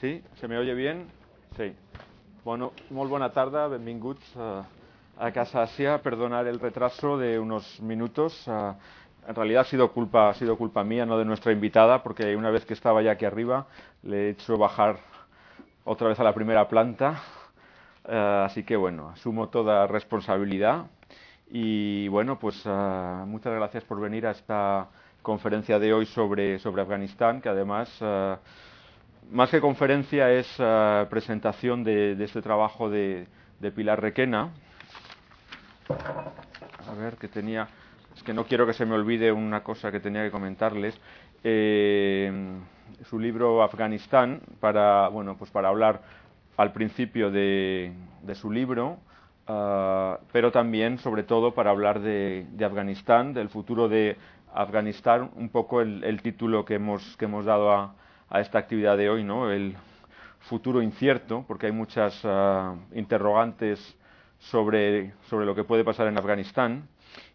Sí? Se me oye bien? Sí. Bueno, molt bona tarda, benvinguts a, a Casa Asia. Perdonar el retraso de unos minutos. Uh, en realidad ha sido culpa ha sido culpa mía, no de nuestra invitada, porque una vez que estaba ya aquí arriba le he hecho bajar otra vez a la primera planta. Uh, así que bueno, asumo toda responsabilidad. Y bueno, pues muchas gracias por venir a esta conferencia de hoy sobre, sobre Afganistán, que además más que conferencia es uh, presentación de, este trabajo de, de, Pilar Requena. A ver, que tenía. Es que no quiero que se me olvide una cosa que tenía que comentarles. Eh, su libro Afganistán, para, bueno, pues para hablar al principio de, de su libro, uh, pero también, sobre todo, para hablar de, de, Afganistán, del futuro de Afganistán, un poco el, el título que hemos, que hemos dado a, a esta actividad de hoy, ¿no? El futuro incierto, porque hay muchas uh, interrogantes sobre, sobre lo que puede pasar en Afganistán.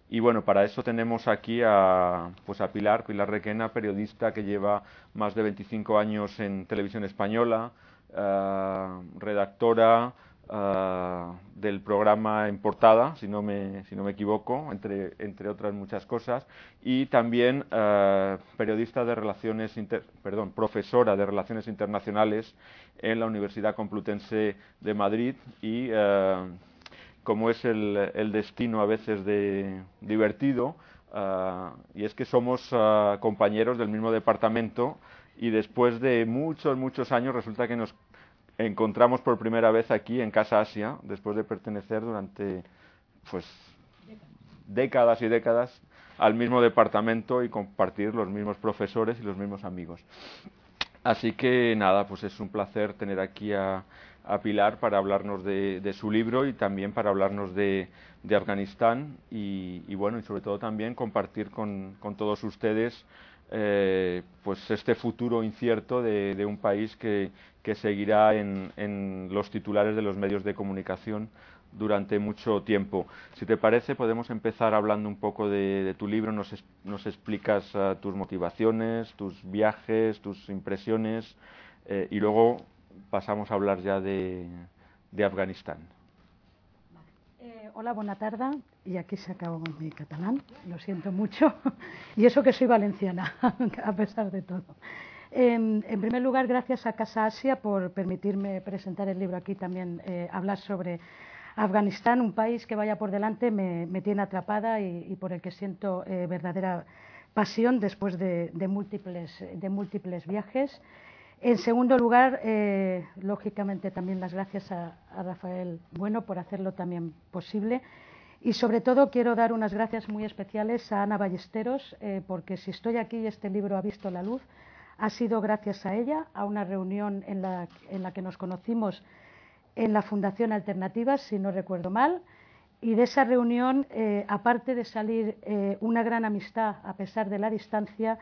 Y bueno, para eso tenemos aquí a, pues a Pilar, Pilar Requena, periodista que lleva más de 25 años en televisión española, uh, redactora, uh, del programa en portada, si no me, si no me equivoco, entre, entre otras muchas cosas, y también uh, periodista de relaciones, inter, perdón, profesora de relaciones internacionales en la Universidad Complutense de Madrid. Y uh, como es el, el, destino a veces divertido, y es que somos compañeros del mismo departamento y después de muchos, muchos años resulta que nos encontramos por primera vez aquí en Casa Asia, después de pertenecer durante pues décadas y décadas al mismo departamento y compartir los mismos profesores y los mismos amigos. Así que nada, pues es un placer tener aquí a, a Pilar para hablarnos de, de, su libro y también para hablarnos de, de Afganistán y, bueno, y sobre todo también compartir con, con todos ustedes eh, pues este futuro incierto de, de un país que, que seguirá en, en, los titulares de los medios de comunicación durante mucho tiempo. Si te parece, podemos empezar hablando un poco de, tu libro. Nos, explicas uh, tus motivaciones, tus viajes, tus impresiones eh, y luego pasamos a hablar ya de, de Afganistán. Eh, hola, buena tarde. Y aquí se acabó mi catalán, lo siento mucho. y eso que soy valenciana, a pesar de todo. Eh, en primer lugar, gracias a Casa Asia por permitirme presentar el libro aquí también, eh, hablar sobre Afganistán, un país que vaya por delante me, tiene atrapada y, por el que siento eh, verdadera pasión después de, múltiples, viajes. En segundo lugar, eh, lógicamente también las gracias a, Rafael Bueno por hacerlo también posible. Y sobre todo quiero dar unas gracias muy especiales a Ana Ballesteros, porque si estoy aquí y este libro ha visto la luz, ha sido gracias a ella, a una reunión en la, que nos conocimos en la Fundación Alternativas, si no recuerdo mal, y de esa reunión, eh, aparte de salir eh, una gran amistad a pesar de la distancia,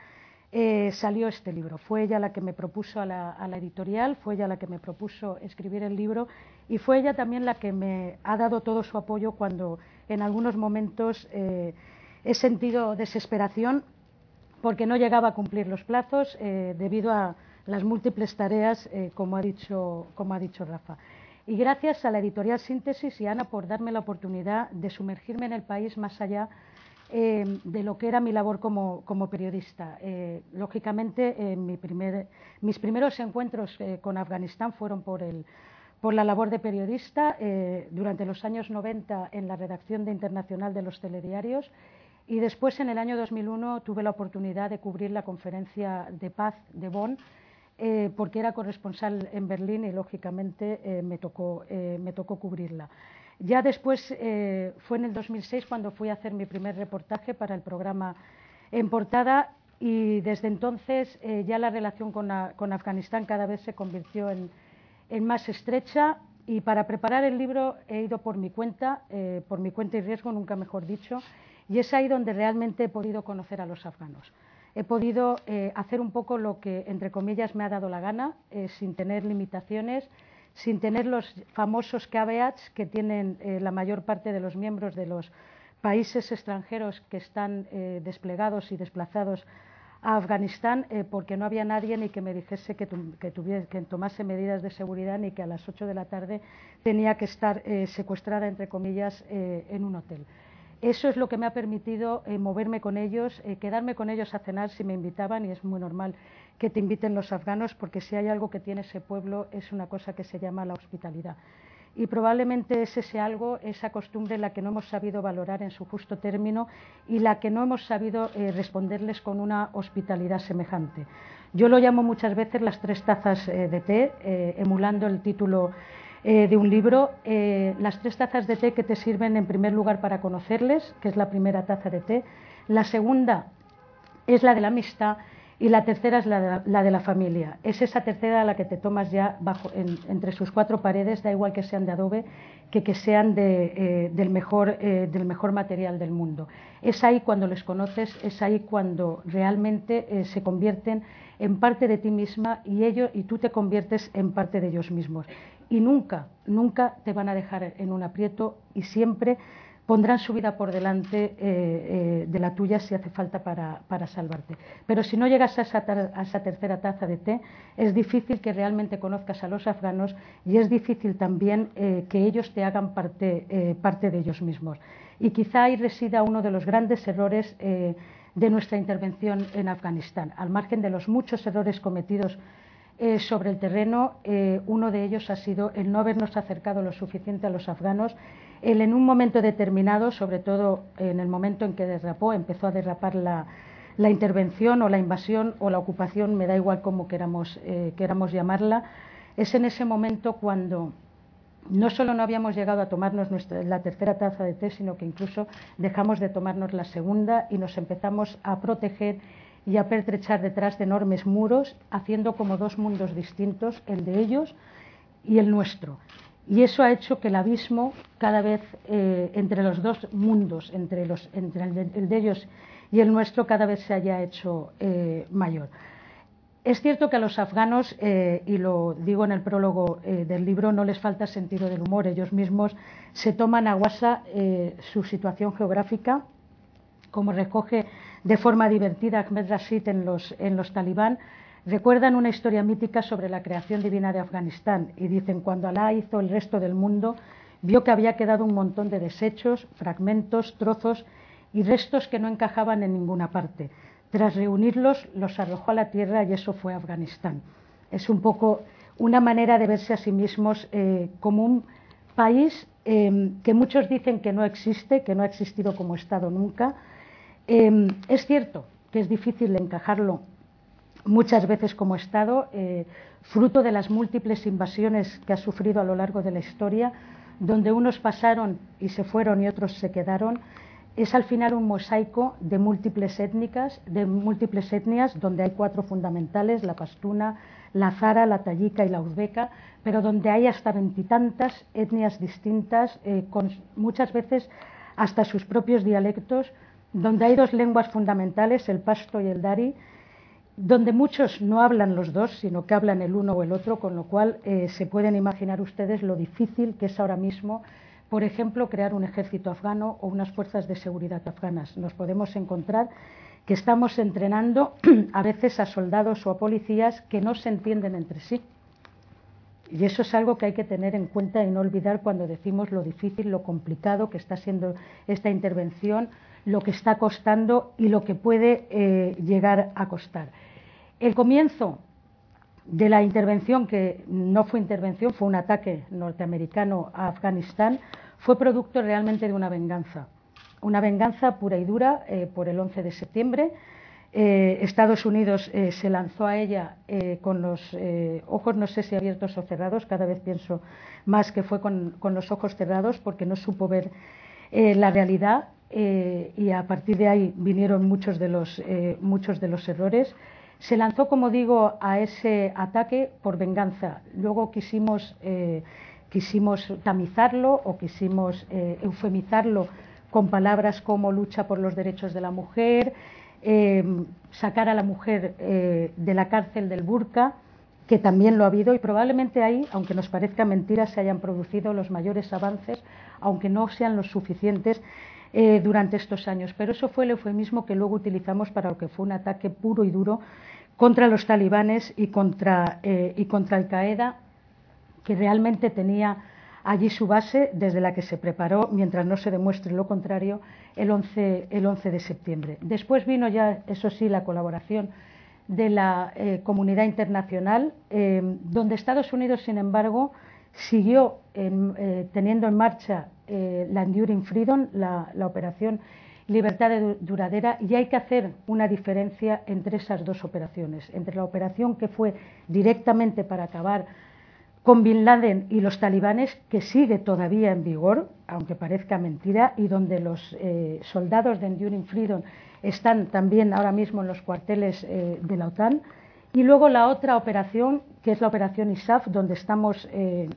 eh, salió este libro. Fue ella la que me propuso a la, editorial, fue ella la que me propuso escribir el libro y fue ella también la que me ha dado todo su apoyo cuando en algunos momentos he sentido desesperación porque no llegaba a cumplir los plazos eh, debido a las múltiples tareas, eh, como, ha dicho, como ha dicho Rafa. Y gracias a la editorial Síntesis y Ana por darme la oportunidad de sumergirme en el país más allá eh, de lo que era mi labor como, como periodista. Lógicamente, mis primeros encuentros con Afganistán fueron por, el, por la labor de periodista durante los años 90 en la redacción de Internacional de los telediarios y después, en el año 2001, tuve la oportunidad de cubrir la conferencia de paz de Bonn, eh, porque era corresponsal en Berlín y, lógicamente, eh, me, tocó, eh, me tocó cubrirla. Ya después, fue en el 2006 cuando fui a hacer mi primer reportaje para el programa En Portada y desde entonces ya la relación con, Afganistán cada vez se convirtió en, en, más estrecha y para preparar el libro he ido por mi cuenta, eh, por mi cuenta y riesgo, nunca mejor dicho, y es ahí donde realmente he podido conocer a los afganos. He podido eh, hacer un poco lo que, entre comillas, me ha dado la gana, eh, sin tener limitaciones, sin tener los famosos caveats que tienen eh, la mayor parte de los miembros de los países extranjeros que están desplegados y desplazados a Afganistán porque no había nadie ni que me dijese que, que, que, tomase medidas de seguridad ni que a las 8 de la tarde tenía que estar secuestrada, entre comillas, en un hotel. Eso es lo que me ha permitido moverme con ellos, quedarme con ellos a cenar si me invitaban y es muy normal que te inviten los afganos porque si hay algo que tiene ese pueblo es una cosa que se llama la hospitalidad y probablemente es ese algo, esa costumbre la que no hemos sabido valorar en su justo término y la que no hemos sabido eh, responderles con una hospitalidad semejante. Yo lo llamo muchas veces las tres tazas eh, de té, eh, emulando el título de un libro, las tres tazas de té que te sirven en primer lugar para conocerles, que es la primera taza de té, la segunda es la de la amistad y la tercera es la de la, familia. Es esa tercera la que te tomas ya bajo, entre sus cuatro paredes, da igual que sean de adobe que que sean eh, del, mejor, eh, del mejor material del mundo. Es ahí cuando les conoces, es ahí cuando realmente eh, se convierten en parte de ti misma y, ellos, y tú te conviertes en parte de ellos mismos. Y nunca, nunca te van a dejar en un aprieto y siempre pondrán su vida por delante eh, eh, de la tuya si hace falta para, salvarte. Pero si no llegas a esa, tercera taza de té, es difícil que realmente conozcas a los afganos y es difícil también eh, que ellos te hagan parte, parte, de ellos mismos. Y quizá ahí resida uno de los grandes errores de nuestra intervención en Afganistán. Al margen de los muchos errores cometidos sobre el terreno, uno de ellos ha sido el no habernos acercado lo suficiente a los afganos. Él en un momento determinado, sobre todo en el momento en que derrapó, empezó a derrapar la, intervención o la invasión o la ocupación, me da igual cómo queramos, eh, queramos llamarla, es en ese momento cuando no solo no habíamos llegado a tomarnos la tercera taza de té, sino que incluso dejamos de tomarnos la segunda y nos empezamos a proteger y a pertrechar detrás de enormes muros, haciendo como dos mundos distintos, el de ellos y el nuestro. Y eso ha hecho que el abismo cada vez eh, entre los dos mundos, entre, los, entre el, de, ellos y el nuestro, cada vez se haya hecho eh, mayor. Es cierto que a los afganos, eh, y lo digo en el prólogo del libro, no les falta sentido del humor. Ellos mismos se toman a guasa su situación geográfica, como recoge de forma divertida Ahmed Rashid en los, en los talibán, recuerdan una historia mítica sobre la creación divina de Afganistán y dicen, cuando Alá hizo el resto del mundo, vio que había quedado un montón de desechos, fragmentos, trozos y restos que no encajaban en ninguna parte. Tras reunirlos, los arrojó a la tierra y eso fue Afganistán. Es un poco una manera de verse a sí mismos eh, como un país eh, que muchos dicen que no existe, que no ha existido como Estado nunca. Eh, es cierto que es difícil encajarlo muchas veces como Estado, eh, fruto de las múltiples invasiones que ha sufrido a lo largo de la historia, donde unos pasaron y se fueron y otros se quedaron, es al final un mosaico de múltiples étnicas, de múltiples etnias, donde hay cuatro fundamentales, la pastuna, la zara, la tayika y la uzbeca, pero donde hay hasta veintitantas etnias distintas, eh, con muchas veces hasta sus propios dialectos, donde hay dos lenguas fundamentales, el pasto y el dari, donde muchos no hablan los dos, sino que hablan el uno o el otro, con lo cual eh, se pueden imaginar ustedes lo difícil que es ahora mismo, por ejemplo, crear un ejército afgano o unas fuerzas de seguridad afganas. Nos podemos encontrar que estamos entrenando a veces a soldados o a policías que no se entienden entre sí. Y eso es algo que hay que tener en cuenta y no olvidar cuando decimos lo difícil, lo complicado que está siendo esta intervención, lo que está costando y lo que puede eh, llegar a costar. El comienzo de la intervención, que no fue intervención, fue un ataque norteamericano a Afganistán, fue producto realmente de una venganza. Una venganza pura y dura eh, por el 11 de septiembre. Eh, Estados Unidos eh, se lanzó a ella con los ojos, no sé si abiertos o cerrados, cada vez pienso más que fue con, con los ojos cerrados porque no supo ver la realidad y a partir de ahí vinieron muchos de los, muchos de los errores. Se lanzó, como digo, a ese ataque por venganza. Luego quisimos, eh, quisimos tamizarlo o quisimos eh, eufemizarlo con palabras como lucha por los derechos de la mujer, eh, sacar a la mujer de la cárcel del burka, que también lo ha habido, y probablemente ahí, aunque nos parezca mentira, se hayan producido los mayores avances, aunque no sean los suficientes eh, durante estos años. Pero eso fue el eufemismo que luego utilizamos para lo que fue un ataque puro y duro contra los talibanes y contra, eh, y contra Al-Qaeda, que realmente tenía allí su base desde la que se preparó, mientras no se demuestre lo contrario, el 11, el 11 de septiembre. Después vino ya, eso sí, la colaboración de la eh, comunidad internacional, eh, donde Estados Unidos, sin embargo, siguió eh, teniendo en marcha la Enduring Freedom, la, la, operación Libertad Duradera, y hay que hacer una diferencia entre esas dos operaciones, entre la operación que fue directamente para acabar con Bin Laden y los talibanes, que sigue todavía en vigor, aunque parezca mentira, y donde los eh, soldados de Enduring Freedom están también ahora mismo en los cuarteles eh, de la OTAN. Y luego la otra operación, que es la operación ISAF, donde estamos eh,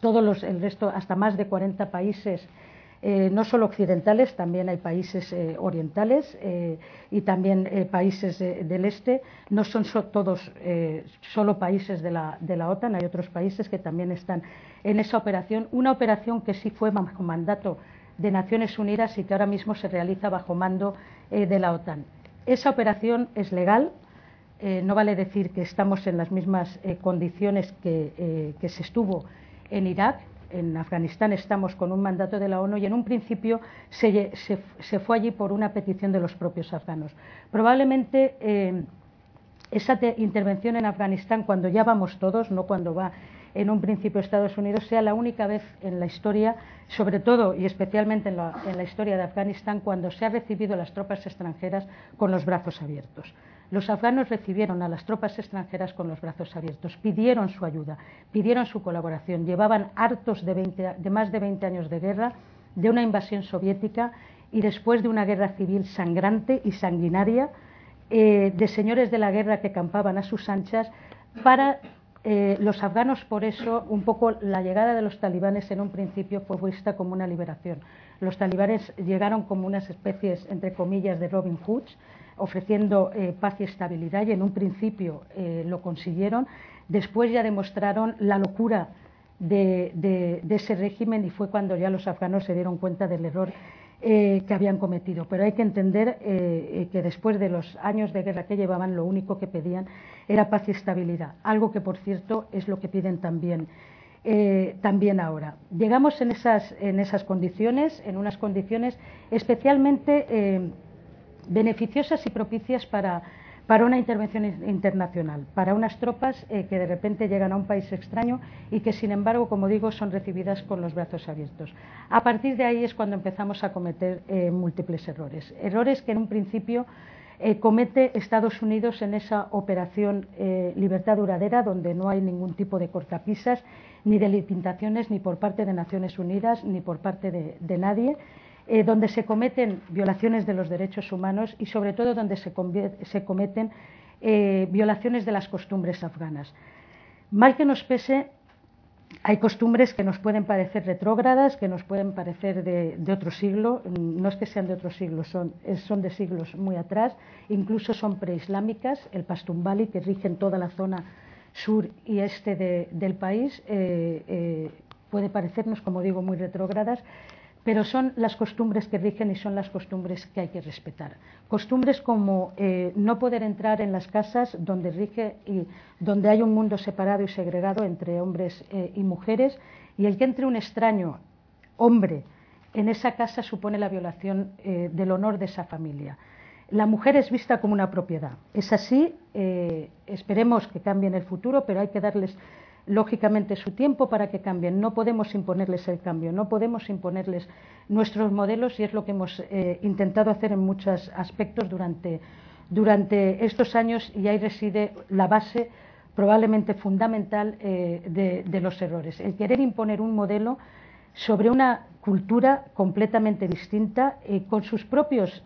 todos los, el resto, hasta más de 40 países eh, no solo occidentales, también hay países eh, orientales eh, y también países del este. No son todos solo países de la, de la, OTAN, hay otros países que también están en esa operación. Una operación que sí fue bajo mandato de Naciones Unidas y que ahora mismo se realiza bajo mando de la OTAN. Esa operación es legal. no vale decir que estamos en las mismas condiciones que, que se estuvo en Irak, en Afganistán estamos con un mandato de la ONU y en un principio se, fue allí por una petición de los propios afganos. Probablemente eh, esa intervención en Afganistán, cuando ya vamos todos, no cuando va en un principio Estados Unidos, sea la única vez en la historia, sobre todo y especialmente en la, historia de Afganistán, cuando se ha recibido las tropas extranjeras con los brazos abiertos. Los afganos recibieron a las tropas extranjeras con los brazos abiertos, pidieron su ayuda, pidieron su colaboración, llevaban hartos de, más de 20 años de guerra, de una invasión soviética y después de una guerra civil sangrante y sanguinaria, eh, de señores de la guerra que campaban a sus anchas, para eh, los afganos, por eso, un poco la llegada de los talibanes en un principio fue vista como una liberación. Los talibanes llegaron como unas especies, entre comillas, de Robin Hoods, ofreciendo eh, paz y estabilidad y en un principio eh, lo consiguieron. Después ya demostraron la locura de, ese régimen y fue cuando ya los afganos se dieron cuenta del error eh, que habían cometido. Pero hay que entender que después de los años de guerra que llevaban, lo único que pedían era paz y estabilidad, algo que, por cierto, es lo que piden también. también ahora. Llegamos en esas, en esas condiciones, en unas condiciones especialmente beneficiosas y propicias para, una intervención internacional, para unas tropas eh, que de repente llegan a un país extraño y que, sin embargo, como digo, son recibidas con los brazos abiertos. A partir de ahí es cuando empezamos a cometer eh, múltiples errores. Errores que en un principio eh, comete Estados Unidos en esa operación Libertad Duradera, donde no hay ningún tipo de cortapisas, ni de limitaciones, ni por parte de Naciones Unidas, ni por parte de nadie. Eh, donde se cometen violaciones de los derechos humanos y sobre todo donde se, cometen eh, violaciones de las costumbres afganas. Mal que nos pese, hay costumbres que nos pueden parecer retrógradas, que nos pueden parecer de, otro siglo, no es que sean de otro siglo, son, de siglos muy atrás, incluso son preislámicas, el Pastumbali, que rige en toda la zona sur y este del país, eh, puede parecernos, como digo, muy retrógradas, pero son las costumbres que rigen y son las costumbres que hay que respetar. Costumbres como eh, no poder entrar en las casas donde rige y donde hay un mundo separado y segregado entre hombres eh, y mujeres y el que entre un extraño hombre en esa casa supone la violación eh, del honor de esa familia. La mujer es vista como una propiedad. Es así, esperemos que cambie en el futuro, pero hay que darles lógicamente su tiempo para que cambien. No podemos imponerles el cambio, no podemos imponerles nuestros modelos y es lo que hemos eh, intentado hacer en muchos aspectos durante, durante, estos años y ahí reside la base probablemente fundamental eh, de, los errores. El querer imponer un modelo sobre una cultura completamente distinta, eh, con sus, propios,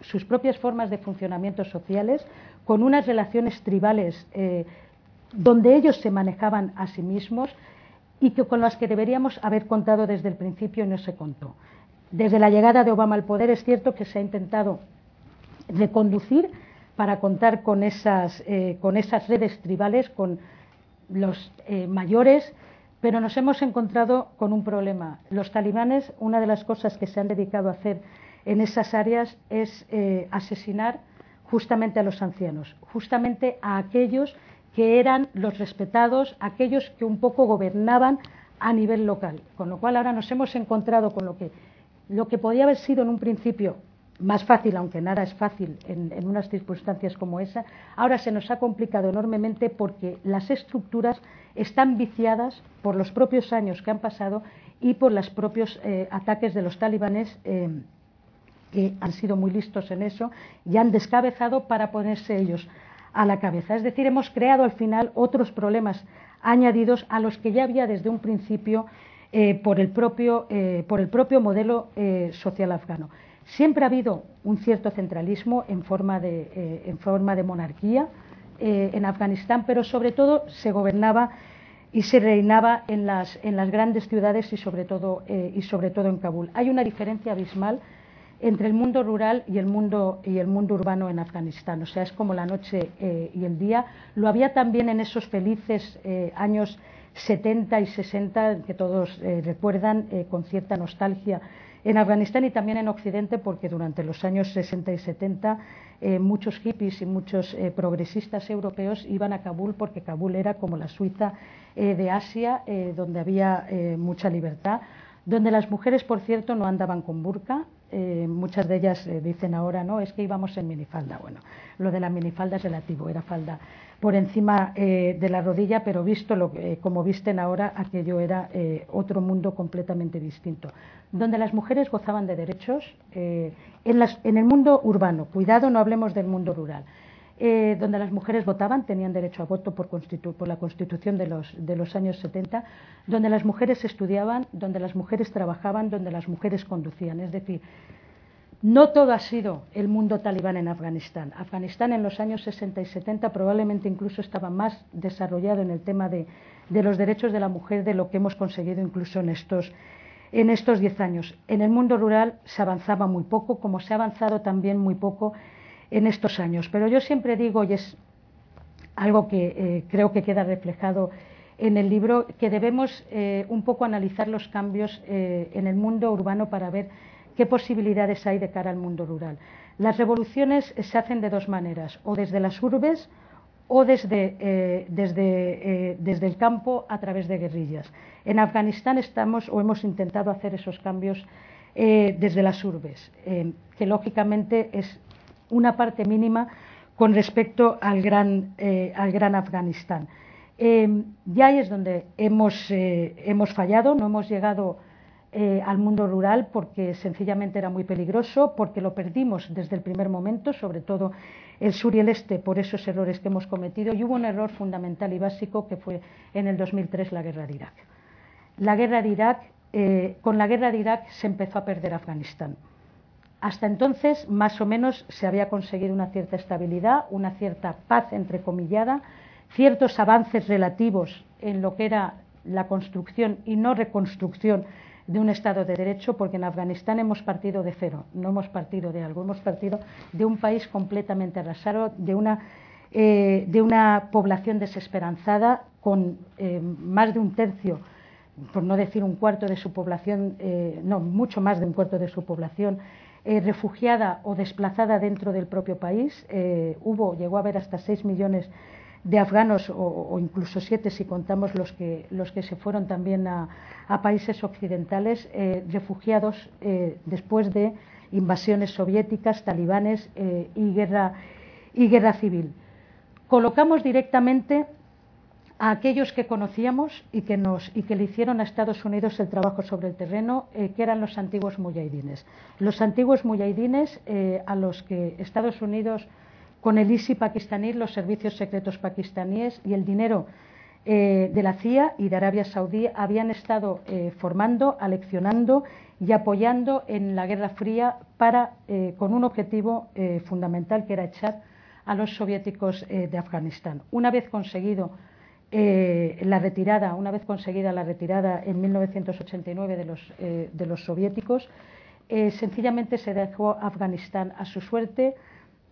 sus propias formas de funcionamiento sociales, con unas relaciones tribales donde ellos se manejaban a sí mismos y que, con las que deberíamos haber contado desde el principio y no se contó. Desde la llegada de Obama al poder es cierto que se ha intentado reconducir para contar con esas, eh, con esas redes tribales, con los eh, mayores, pero nos hemos encontrado con un problema. Los talibanes, una de las cosas que se han dedicado a hacer en esas áreas es eh, asesinar justamente a los ancianos, justamente a aquellos que eran los respetados, aquellos que un poco gobernaban a nivel local. Con lo cual ahora nos hemos encontrado con lo que, lo que podía haber sido en un principio más fácil, aunque nada es fácil en, en, unas circunstancias como esa, ahora se nos ha complicado enormemente porque las estructuras están viciadas por los propios años que han pasado y por los propios eh, ataques de los talibanes eh, que han sido muy listos en eso y han descabezado para ponerse ellos a la cabeza. Es decir, hemos creado al final otros problemas añadidos a los que ya había desde un principio eh, por, el propio, eh, por, el propio, modelo eh, social afgano. Siempre ha habido un cierto centralismo en forma de, en forma de monarquía en Afganistán, pero sobre todo se gobernaba y se reinaba en las, en las grandes ciudades y sobre, todo, y sobre todo en Kabul. Hay una diferencia abismal entre el mundo rural y el mundo, y el mundo urbano en Afganistán. O sea, es como la noche eh, y el día. Lo había también en esos felices eh, años 70 y 60 que todos eh, recuerdan con cierta nostalgia en Afganistán y también en Occidente, porque durante los años 60 y 70 eh, muchos hippies y muchos progresistas europeos iban a Kabul porque Kabul era como la Suiza de Asia, donde había mucha libertad, donde las mujeres, por cierto, no andaban con burka, eh, muchas de ellas eh, dicen ahora, no, es que íbamos en minifalda. Bueno, lo de la minifalda es relativo, era falda por encima eh, de la rodilla, pero visto lo, como visten ahora, aquello era otro mundo completamente distinto, donde las mujeres gozaban de derechos en, las, en el mundo urbano. Cuidado, no hablemos del mundo rural eh, donde las mujeres votaban, tenían derecho a voto por, por la Constitución de los, de los, años 70, donde las mujeres estudiaban, donde las mujeres trabajaban, donde las mujeres conducían. Es decir, no todo ha sido el mundo talibán en Afganistán. Afganistán en los años 60 y 70 probablemente incluso estaba más desarrollado en el tema de, de los derechos de la mujer de lo que hemos conseguido incluso en estos en estos diez años. En el mundo rural se avanzaba muy poco, como se ha avanzado también muy poco en estos años. Pero yo siempre digo, y es algo que eh, creo que queda reflejado en el libro, que debemos eh, un poco analizar los cambios eh, en el mundo urbano para ver qué posibilidades hay de cara al mundo rural. Las revoluciones se hacen de dos maneras, o desde las urbes o desde, desde, desde el campo a través de guerrillas. En Afganistán estamos o hemos intentado hacer esos cambios desde las urbes, que lógicamente es una parte mínima con respecto al gran, eh, al gran Afganistán. Eh, ya ahí es donde hemos, eh, hemos fallado, no hemos llegado eh, al mundo rural porque sencillamente era muy peligroso, porque lo perdimos desde el primer momento, sobre todo el sur y el este, por esos errores que hemos cometido. Y hubo un error fundamental y básico que fue en el 2003 la guerra de Irak. La guerra de Irak, con la guerra de Irak se empezó a perder Afganistán. Hasta entonces, más o menos, se había conseguido una cierta estabilidad, una cierta paz entrecomillada, ciertos avances relativos en lo que era la construcción y no reconstrucción de un Estado de Derecho, porque en Afganistán hemos partido de cero, no hemos partido de algo, hemos partido de un país completamente arrasado, de una, eh, de una población desesperanzada, con eh, más de un tercio, por no decir un cuarto de su población, eh, no, mucho más de un cuarto de su población eh, refugiada o desplazada dentro del propio país. Eh, hubo, llegó a haber hasta 6 millones de afganos o, incluso siete si contamos los que, los que se fueron también a, países occidentales, eh, refugiados después de invasiones soviéticas, talibanes y, guerra, y guerra civil. Colocamos directamente a aquellos que conocíamos y que, nos, y que le hicieron a Estados Unidos el trabajo sobre el terreno, eh, que eran los antiguos muyahidines. Los antiguos muyahidines eh, a los que Estados Unidos, con el ISI pakistaní, los servicios secretos pakistaníes y el dinero eh, de la CIA y de Arabia Saudí habían estado eh, formando, aleccionando y apoyando en la Guerra Fría para, con un objetivo fundamental que era echar a los soviéticos de Afganistán. Una vez conseguido eh, la retirada, una vez conseguida la retirada en 1989 de los, eh, de los soviéticos, eh, sencillamente se dejó Afganistán a su suerte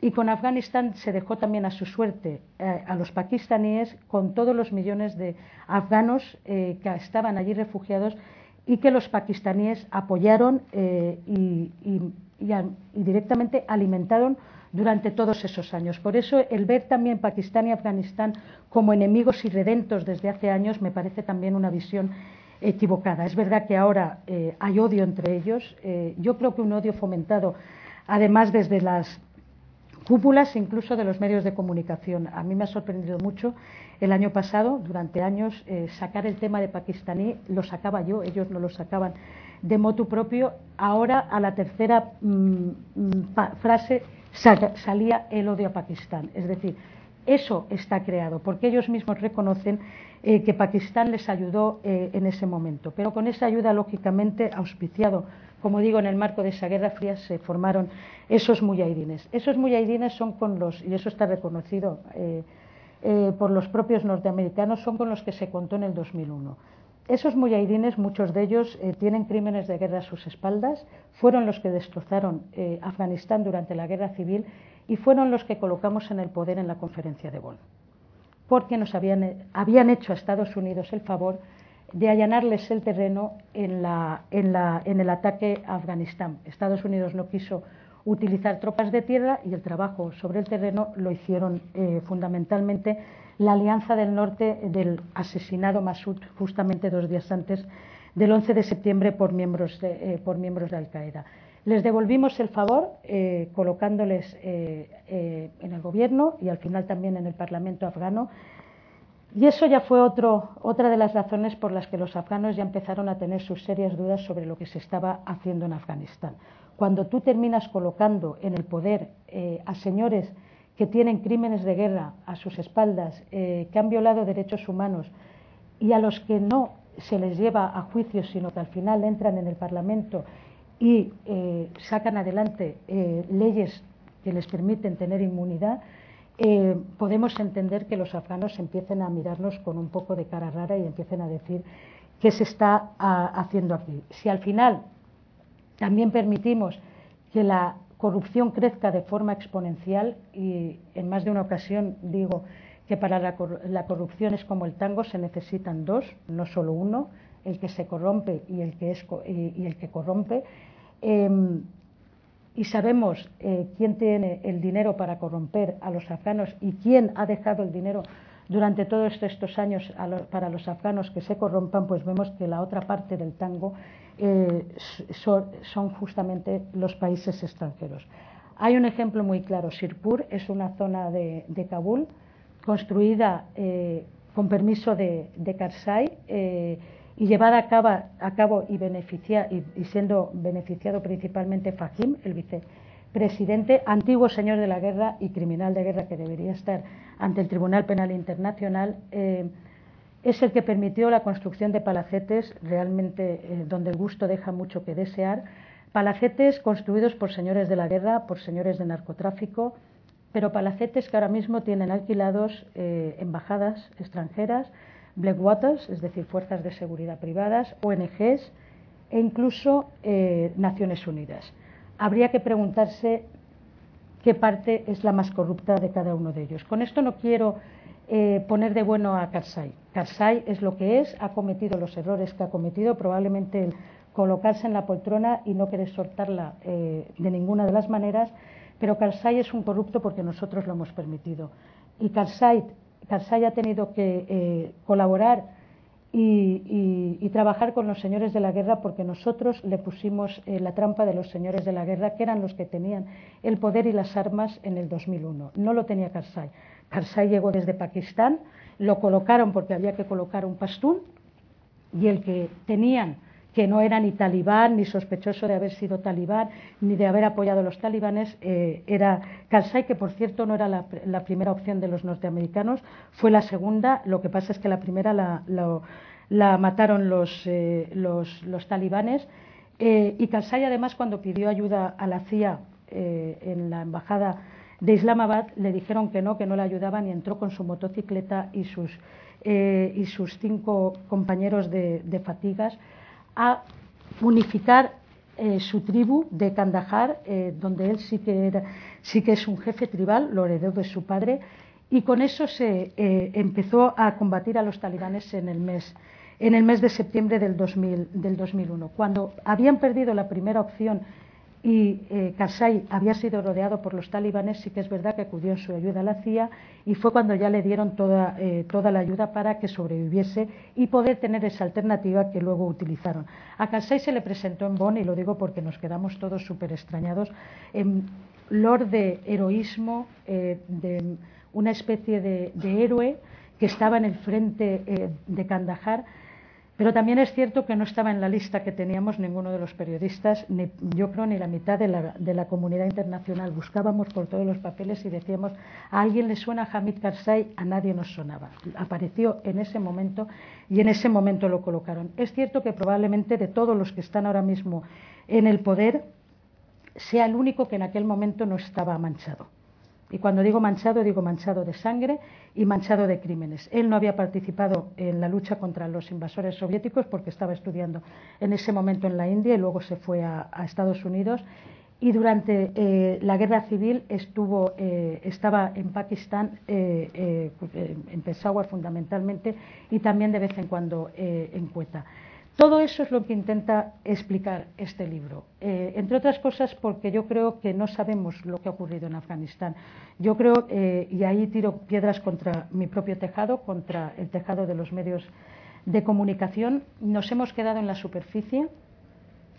y con Afganistán se dejó también a su suerte a los pakistaníes con todos los millones de afganos que estaban allí refugiados y que los pakistaníes apoyaron eh, y, directamente alimentaron durante todos esos años. Por eso el ver también Pakistán y Afganistán como enemigos irredentos desde hace años me parece también una visión equivocada. Es verdad que ahora hay odio entre ellos. yo creo que un odio fomentado, además desde las cúpulas incluso de los medios de comunicación. A mí me ha sorprendido mucho el año pasado, durante años, eh, sacar el tema de pakistaní, lo sacaba yo, ellos no lo sacaban de motu propio. Ahora, a la tercera mm, mm, frase, salía el odio a Pakistán. Es decir, eso está creado, porque ellos mismos reconocen eh, que Pakistán les ayudó eh, en ese momento. Pero con esa ayuda, lógicamente, auspiciado como digo, en el marco de esa Guerra Fría se formaron esos muyahidines. Esos muyahidines son con los, y eso está reconocido eh, eh, por los propios norteamericanos, son con los que se contó en el 2001. Esos muyahidines, muchos de ellos eh, tienen crímenes de guerra a sus espaldas, fueron los que destrozaron Afganistán durante la guerra civil y fueron los que colocamos en el poder en la conferencia de Bonn, porque nos habían, habían hecho a Estados Unidos el favor de allanarles el terreno en, el ataque a Afganistán. Estados Unidos no quiso utilizar tropas de tierra y el trabajo sobre el terreno lo hicieron eh, fundamentalmente la Alianza del Norte del asesinado Massoud justamente dos días antes del 11 de septiembre por miembros de, eh, por miembros de Al-Qaeda. Les devolvimos el favor eh, colocándoles en el gobierno y al final también en el Parlamento afgano y eso ya fue otra de las razones por las que los afganos ya empezaron a tener sus serias dudas sobre lo que se estaba haciendo en Afganistán. Cuando tú terminas colocando en el poder eh, a señores que tienen crímenes de guerra a sus espaldas, eh, que han violado derechos humanos y a los que no se les lleva a juicio, sino que al final entran en el Parlamento y eh, sacan adelante leyes que les permiten tener inmunidad, podemos entender que los afganos empiecen a mirarnos con un poco de cara rara y empiecen a decir qué se está haciendo aquí. Si al final también permitimos que la corrupción crezca de forma exponencial y en más de una ocasión digo que para la, corrupción es como el tango, se necesitan dos, no solo uno, el que se corrompe y el que, es, y, el que corrompe. Em, y sabemos eh, quién tiene el dinero para corromper a los afganos y quién ha dejado el dinero durante todos estos años para los afganos que se corrompan, pues vemos que la otra parte del tango eh, son, justamente los países extranjeros. Hay un ejemplo muy claro. Sirpur es una zona de, Kabul construida eh, con permiso de, de Karzai y llevada a cabo, y, y, siendo beneficiado principalmente Fahim, el vicepresidente, antiguo señor de la guerra y criminal de guerra que debería estar ante el Tribunal Penal Internacional, eh, es el que permitió la construcción de palacetes, realmente eh, donde el gusto deja mucho que desear, palacetes construidos por señores de la guerra, por señores de narcotráfico, pero palacetes que ahora mismo tienen alquilados eh, embajadas extranjeras, Blackwaters, es decir, fuerzas de seguridad privadas, ONGs e incluso Naciones Unidas. Habría que preguntarse qué parte es la más corrupta de cada uno de ellos. Con esto no quiero eh, poner de bueno a Karzai. Karzai es lo que es, ha cometido los errores que ha cometido, probablemente el colocarse en la poltrona y no querer soltarla eh, de ninguna de las maneras, pero Karzai es un corrupto porque nosotros lo hemos permitido. Y Karzai ha tenido que eh, colaborar y, trabajar con los señores de la guerra porque nosotros le pusimos eh, la trampa de los señores de la guerra, que eran los que tenían el poder y las armas en el 2001. No lo tenía Karzai. Karzai llegó desde Pakistán, lo colocaron porque había que colocar un pastún y el que tenían que no era ni talibán, ni sospechoso de haber sido talibán, ni de haber apoyado a los talibanes, eh, era Karzai, que por cierto no era la, primera opción de los norteamericanos, fue la segunda, lo que pasa es que la primera la, mataron los, eh, los, talibanes, eh, y Karzai además cuando pidió ayuda a la CIA en la embajada de Islamabad, le dijeron que no, que no le ayudaban y entró con su motocicleta y sus, y sus cinco compañeros de fatigas a unificar eh, su tribu de Kandahar, eh, donde él sí que, era, sí que es un jefe tribal, lo heredó de su padre, y con eso se eh, empezó a combatir a los talibanes en el mes, en el mes de septiembre del, 2000, del 2001. Cuando habían perdido la primera opción y eh, había sido rodeado por los talibanes, sí que es verdad que acudió en su ayuda a la CIA y fue cuando ya le dieron toda, eh, toda la ayuda para que sobreviviese y poder tener esa alternativa que luego utilizaron. A Karzai se le presentó en Bonn, y lo digo porque nos quedamos todos súper extrañados, en lord de heroísmo, eh, de una especie de, de, héroe que estaba en el frente eh, de Kandahar pero también es cierto que no estaba en la lista que teníamos ninguno de los periodistas, ni yo creo ni la mitad de la, de la comunidad internacional. Buscábamos por todos los papeles y decíamos, a alguien le suena Hamid Karzai, a nadie nos sonaba. Apareció en ese momento y en ese momento lo colocaron. Es cierto que probablemente de todos los que están ahora mismo en el poder, sea el único que en aquel momento no estaba manchado. Y cuando digo manchado, digo manchado de sangre y manchado de crímenes. Él no había participado en la lucha contra los invasores soviéticos porque estaba estudiando en ese momento en la India y luego se fue a, Estados Unidos. Y durante eh, la guerra civil estuvo, eh, estaba en Pakistán, eh, eh en Peshawar fundamentalmente, y también de vez en cuando eh, en Cueta. Todo eso es lo que intenta explicar este libro, eh, entre otras cosas porque yo creo que no sabemos lo que ha ocurrido en Afganistán. Yo creo, eh, y ahí tiro piedras contra mi propio tejado, contra el tejado de los medios de comunicación, nos hemos quedado en la superficie,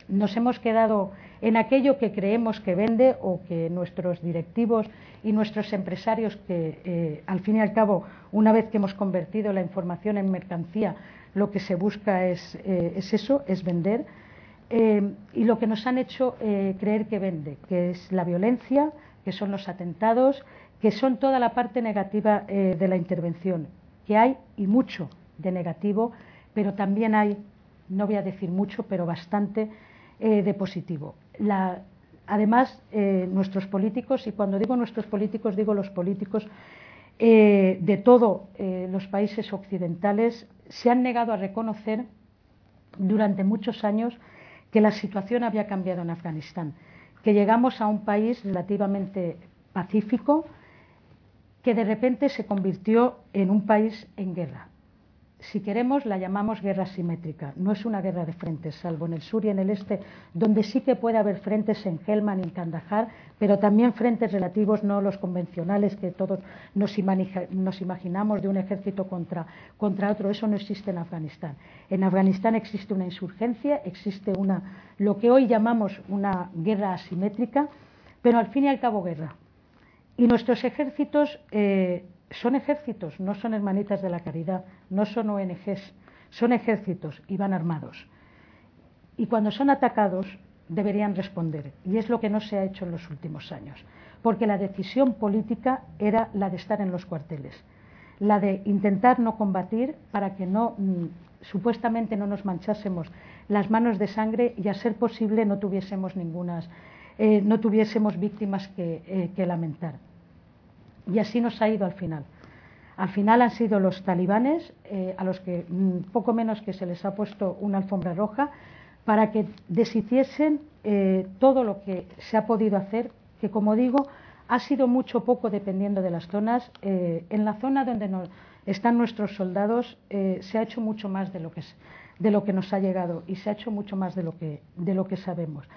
nos hemos quedado en aquello que creemos que vende o que nuestros directivos y nuestros empresarios, que eh, al fin y al cabo, una vez que hemos convertido la información en mercancía, lo que se busca es, eh, es eso, es vender. Eh, y lo que nos han hecho eh, creer que vende, que es la violencia, que son los atentados, que son toda la parte negativa de la intervención, que hay y mucho de negativo, pero también hay, no voy a decir mucho, pero bastante de positivo. Además, nuestros políticos, y cuando digo nuestros políticos, digo los políticos eh, de todos eh, los países occidentales se han negado a reconocer durante muchos años que la situación había cambiado en Afganistán, que llegamos a un país relativamente pacífico que de repente se convirtió en un país en guerra si queremos, la llamamos guerra simétrica. No es una guerra de frentes, salvo en el sur y en el este, donde sí que puede haber frentes en Helmand y en Kandahar, pero también frentes relativos, no los convencionales que todos nos, nos imaginamos de un ejército contra, contra, otro. Eso no existe en Afganistán. En Afganistán existe una insurgencia, existe una, lo que hoy llamamos una guerra asimétrica, pero al fin y al cabo guerra. Y nuestros ejércitos. Eh, son ejércitos, no son hermanitas de la caridad, no son ONGs, son ejércitos y van armados. Y cuando son atacados deberían responder, y es lo que no se ha hecho en los últimos años, porque la decisión política era la de estar en los cuarteles, la de intentar no combatir para que no mm, supuestamente no nos manchásemos las manos de sangre y a ser posible no tuviésemos ningunas, eh, no tuviésemos víctimas que, eh, que lamentar. Y así nos ha ido al final. Al final han sido los talibanes eh, a los que mm, poco menos que se les ha puesto una alfombra roja para que deshiciesen eh, todo lo que se ha podido hacer, que como digo, ha sido mucho poco dependiendo de las zonas. Eh, en la zona donde están nuestros soldados se ha hecho mucho más de lo, que, de lo que nos ha llegado y se ha hecho mucho más de lo que, de lo que sabemos.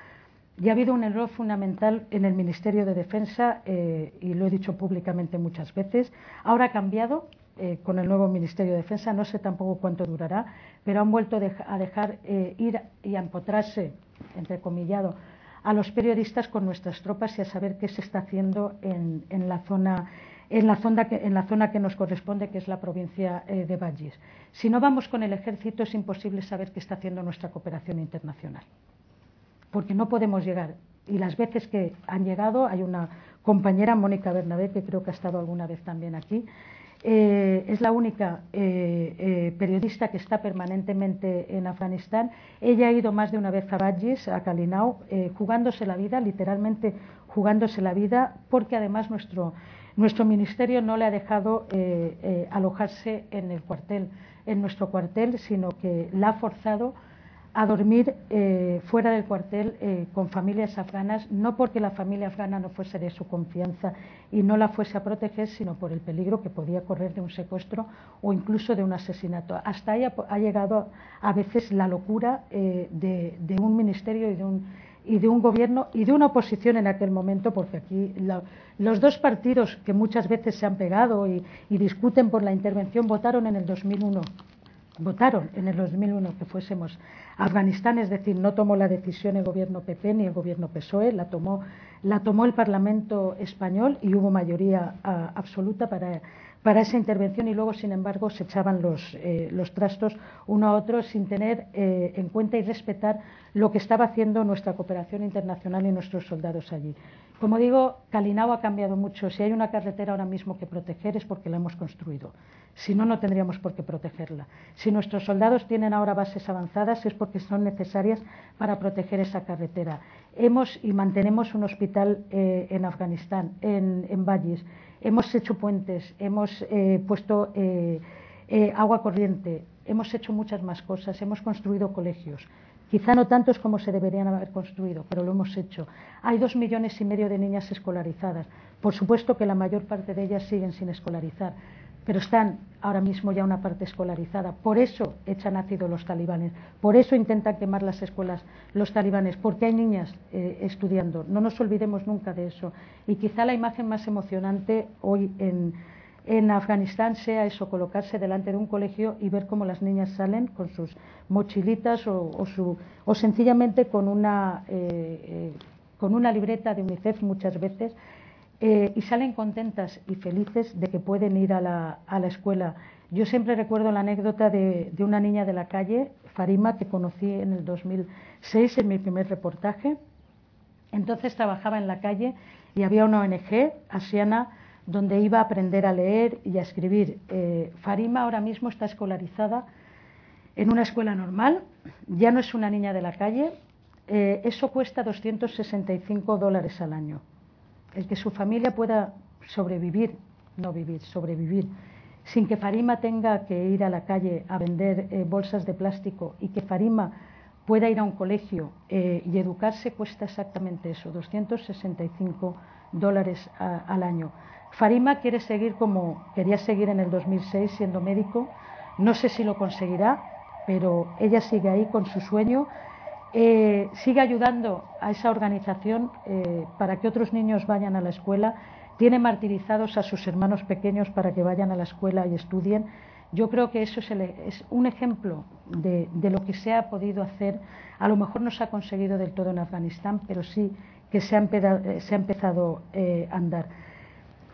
Y ha habido un error fundamental en el Ministerio de Defensa, eh, y lo he dicho públicamente muchas veces. Ahora ha cambiado eh, con el nuevo Ministerio de Defensa, no sé tampoco cuánto durará, pero han vuelto a dejar eh, ir y a empotrarse, entrecomillado, a los periodistas con nuestras tropas y a saber qué se está haciendo en, la zona en la, zona que, nos corresponde, que es la provincia de Vallis. Si no vamos con el ejército, es imposible saber qué está haciendo nuestra cooperación internacional porque no podemos llegar. Y las veces que han llegado, hay una compañera, Mónica Bernabé, que creo que ha estado alguna vez también aquí, eh, es la única eh, eh, periodista que está permanentemente en Afganistán. Ella ha ido más de una vez a Badgis, a Kalinau, jugándose la vida, literalmente jugándose la vida, porque además nuestro, nuestro ministerio no le ha dejado alojarse en el cuartel, en nuestro cuartel, sino que la ha forzado a dormir eh, fuera del cuartel eh, con familias afganas, no porque la familia afgana no fuese de su confianza y no la fuese a proteger, sino por el peligro que podía correr de un secuestro o incluso de un asesinato. Hasta ahí ha, llegado a veces la locura eh, de, un ministerio y de un, y de un gobierno y de una oposición en aquel momento, porque aquí los dos partidos que muchas veces se han pegado y, y discuten por la intervención votaron en el 2001 votaron en el 2001 que fuésemos a Afganistán, es decir, no tomó la decisión el gobierno PP ni el gobierno PSOE, la tomó, la tomó el Parlamento español y hubo mayoría ah, absoluta para, para, esa intervención y luego, sin embargo, se echaban los, eh, trastos uno a otro sin tener eh, en cuenta y respetar lo que estaba haciendo nuestra cooperación internacional y nuestros soldados allí. Como digo, Calinao ha cambiado mucho. Si hay una carretera ahora mismo que proteger es porque la hemos construido. Si no, no tendríamos por qué protegerla. Si nuestros soldados tienen ahora bases avanzadas es porque son necesarias para proteger esa carretera. Hemos y mantenemos un hospital eh, en Afganistán, en, en. Hemos hecho puentes, hemos eh, puesto eh, agua corriente, hemos hecho muchas más cosas, hemos construido colegios. Quizá no tantos como se deberían haber construido, pero lo hemos hecho. Hay dos millones y medio de niñas escolarizadas. Por supuesto que la mayor parte de ellas siguen sin escolarizar, pero están ahora mismo ya una parte escolarizada. Por eso echan ácido los talibanes, por eso intentan quemar las escuelas los talibanes, porque hay niñas eh, estudiando. No nos olvidemos nunca de eso. Y quizá la imagen más emocionante hoy en en Afganistán sea eso, colocarse delante de un colegio y ver cómo las niñas salen con sus mochilitas o, sencillamente con una, eh, eh, con una libreta de UNICEF muchas veces eh, y salen contentas y felices de que pueden ir a la, escuela. Yo siempre recuerdo la anécdota de, de, una niña de la calle, Farima, que conocí en el 2006 en mi primer reportaje. Entonces trabajaba en la calle y había una ONG, Asiana, donde iba a aprender a leer y a escribir. Eh, Farima ahora mismo está escolarizada en una escuela normal, ya no es una niña de la calle, eh, eso cuesta 265 dólares al año. El que su familia pueda sobrevivir, no vivir, sobrevivir, sin que Farima tenga que ir a la calle a vender eh, bolsas de plástico y que Farima pueda ir a un colegio y educarse, cuesta exactamente eso, 265 dólares al año. Farima quiere seguir como quería seguir en el 2006 siendo médico. No sé si lo conseguirá, pero ella sigue ahí con su sueño. Eh, sigue ayudando a esa organización eh, para que otros niños vayan a la escuela. Tiene martirizados a sus hermanos pequeños para que vayan a la escuela y estudien. Yo creo que eso es, un ejemplo de, lo que se ha podido hacer. A lo mejor no se ha conseguido del todo en Afganistán, pero sí que se ha, empezado eh, a andar.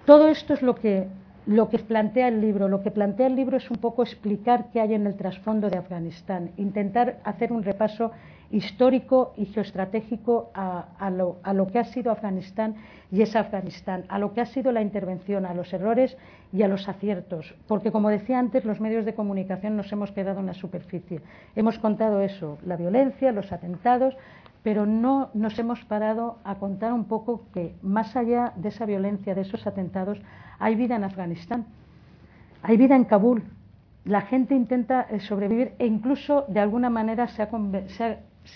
Todo esto es lo que, lo que plantea el libro. Lo que plantea el libro es un poco explicar qué hay en el trasfondo de Afganistán, intentar hacer un repaso histórico y geoestratégico a, lo, a, lo, que ha sido Afganistán y es Afganistán, a lo que ha sido la intervención, a los errores y a los aciertos. Porque, como decía antes, los medios de comunicación nos hemos quedado en la superficie. Hemos contado eso, la violencia, los atentados, pero no nos hemos parado a contar un poco que más allá de esa violencia, de esos atentados, hay vida en Afganistán, hay vida en Kabul. La gente intenta eh, sobrevivir e incluso de alguna manera se ha,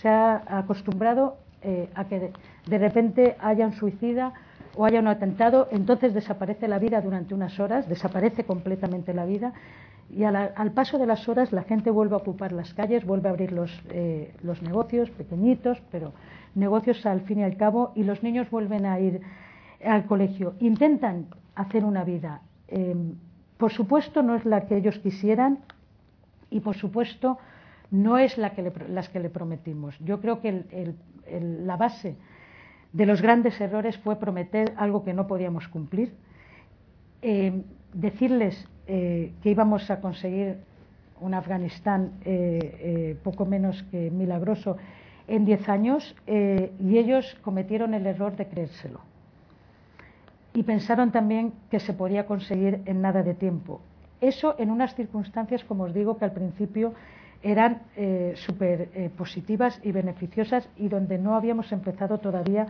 acostumbrado eh, a que de, repente haya un suicida o haya un atentado, entonces desaparece la vida durante unas horas, desaparece completamente la vida y al paso de las horas la gente vuelve a ocupar las calles, vuelve a abrir los, eh, los, negocios pequeñitos, pero negocios al fin y al cabo, y los niños vuelven a ir al colegio. Intentan hacer una vida. Eh, por supuesto no es la que ellos quisieran y por supuesto no es la que las que le prometimos. Yo creo que la base de los grandes errores fue prometer algo que no podíamos cumplir. Eh, decirles eh, que íbamos a conseguir un Afganistán eh, poco menos que milagroso en diez años y ellos cometieron el error de creérselo. Y pensaron también que se podía conseguir en nada de tiempo. Eso en unas circunstancias, como os digo, que al principio eran súper positivas y beneficiosas y donde no habíamos empezado todavía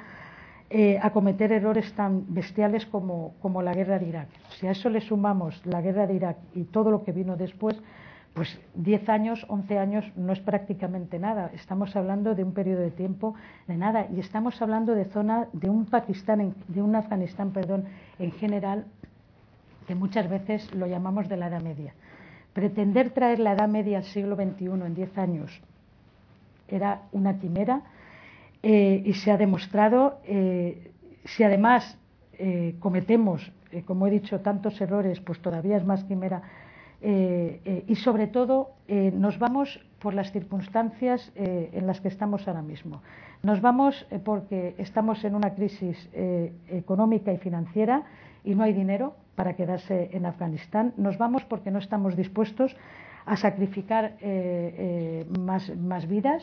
eh, a cometer errores tan bestiales como, la guerra de Irak. Si a eso le sumamos la guerra de Irak y todo lo que vino después, pues 10 años, 11 años no es prácticamente nada. Estamos hablando de un periodo de tiempo de nada y estamos hablando de zona de un Pakistán, de un Afganistán, perdón, en general que muchas veces lo llamamos de la Edad Media. Pretender traer la Edad Media al siglo XXI en 10 años era una quimera eh, y se ha demostrado, eh, si además eh, cometemos, como he dicho, tantos errores, pues todavía es más quimera y sobre todo nos vamos por las circunstancias en las que estamos ahora mismo. Nos vamos porque estamos en una crisis económica y financiera y no hay dinero para quedarse en Afganistán. Nos vamos porque no estamos dispuestos a sacrificar más, más, vidas.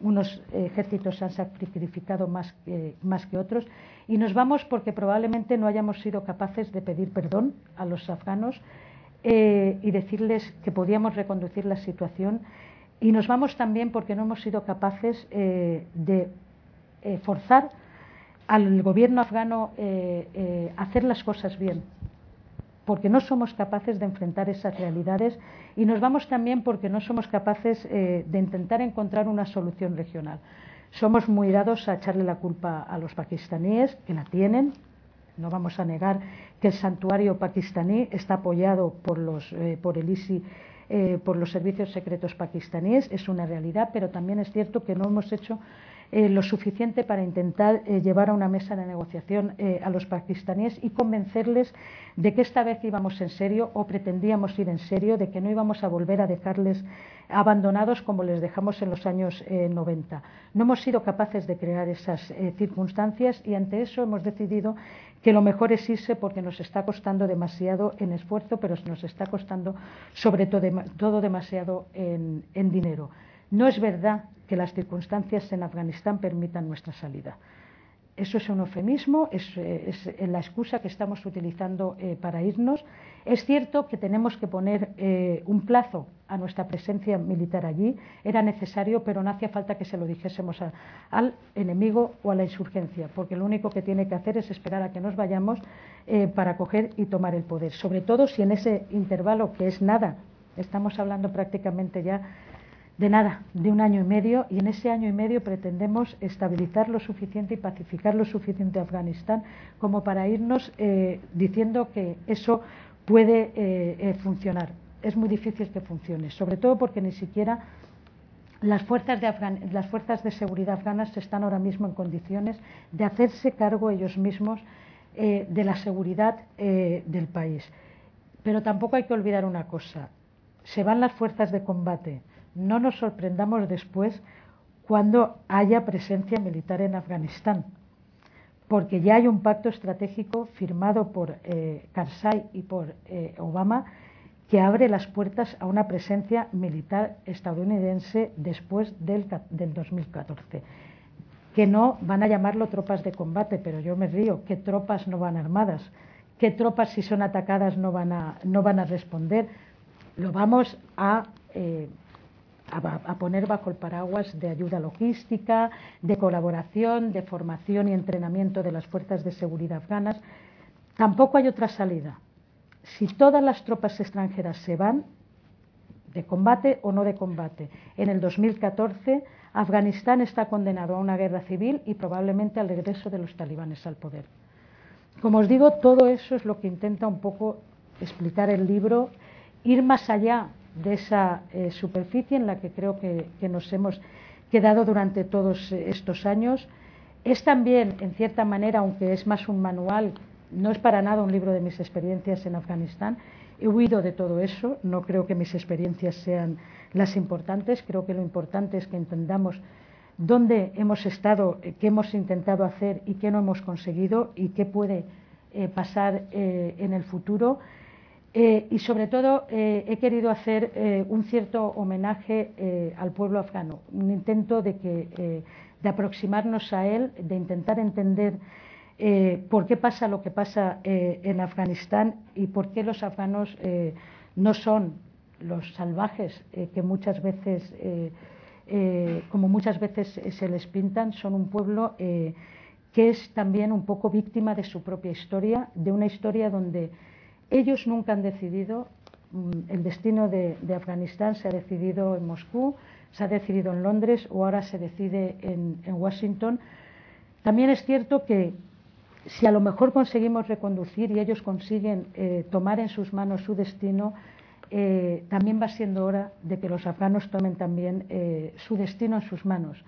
unos ejércitos se han sacrificado más, más que otros y nos vamos porque probablemente no hayamos sido capaces de pedir perdón a los afganos eh, y decirles que podíamos reconducir la situación. Y nos vamos también porque no hemos sido capaces eh, de eh, forzar al gobierno afgano a hacer las cosas bien, porque no somos capaces de enfrentar esas realidades y nos vamos también porque no somos capaces de intentar encontrar una solución regional. Somos muy dados a echarle la culpa a los pakistaníes, que la tienen, no vamos a negar que el santuario pakistaní está apoyado por, los, eh, por el ISI, eh, por los servicios secretos pakistaníes, es una realidad, pero también es cierto que no hemos hecho eh, lo suficiente para intentar llevar a una mesa de negociación a los pakistaníes y convencerles de que esta vez íbamos en serio o pretendíamos ir en serio, de que no íbamos a volver a dejarles abandonados como les dejamos en los años 90. No hemos sido capaces de crear esas circunstancias y ante eso hemos decidido que lo mejor es irse porque nos está costando demasiado en esfuerzo, pero nos está costando sobre todo, demasiado en, dinero. No es verdad que las circunstancias en Afganistán permitan nuestra salida. Eso es un eufemismo, es, la excusa que estamos utilizando eh, para irnos. Es cierto que tenemos que poner eh, un plazo a nuestra presencia militar allí. Era necesario, pero no hacía falta que se lo dijésemos al enemigo o a la insurgencia, porque lo único que tiene que hacer es esperar a que nos vayamos eh, para coger y tomar el poder. Sobre todo si en ese intervalo, que es nada, estamos hablando prácticamente ya de nada, de un año y medio, y en ese año y medio pretendemos estabilizar lo suficiente y pacificar lo suficiente Afganistán como para irnos eh, diciendo que eso puede eh, eh, funcionar. Es muy difícil que funcione, sobre todo porque ni siquiera las fuerzas, de las fuerzas de seguridad afganas están ahora mismo en condiciones de hacerse cargo ellos mismos de la seguridad del país. Pero tampoco hay que olvidar una cosa. Se van las fuerzas de combate, no nos sorprendamos después cuando haya presencia militar en Afganistán, porque ya hay un pacto estratégico firmado por eh, Karzai y por eh, Obama que abre las puertas a una presencia militar estadounidense después del, del 2014 que no van a llamarlo tropas de combate, pero yo me río, ¿qué tropas no van armadas? ¿Qué tropas si son atacadas no van a, no van a responder? Lo vamos a eh, a, poner bajo el paraguas de ayuda logística, de colaboración, de formación y entrenamiento de las fuerzas de seguridad afganas. Tampoco hay otra salida. Si todas las tropas extranjeras se van, de combate o no de combate, en el 2014 Afganistán está condenado a una guerra civil y probablemente al regreso de los talibanes al poder. Como os digo, todo eso es lo que intenta un poco explicar el libro, ir más allá de esa eh, superficie en la que creo que, nos hemos quedado durante todos estos años. Es también, en cierta manera, aunque es más un manual, no es para nada un libro de mis experiencias en Afganistán. He huido de todo eso, no creo que mis experiencias sean las importantes, creo que lo importante es que entendamos dónde hemos estado, eh, qué hemos intentado hacer y qué no hemos conseguido y qué puede eh, pasar en el futuro eh, y sobre todo eh, he querido hacer eh, un cierto homenaje al pueblo afgano, un intento de, que, de aproximarnos a él, de intentar entender por qué pasa lo que pasa en Afganistán y por qué los afganos no son los salvajes que muchas veces, como muchas veces se les pintan, son un pueblo que es también un poco víctima de su propia historia, de una historia donde ellos nunca han decidido mm, el destino de, Afganistán se ha decidido en Moscú, se ha decidido en Londres o ahora se decide en, Washington. También es cierto que si a lo mejor conseguimos reconducir y ellos consiguen eh, tomar en sus manos su destino, eh, también va siendo hora de que los afganos tomen también eh, su destino en sus manos.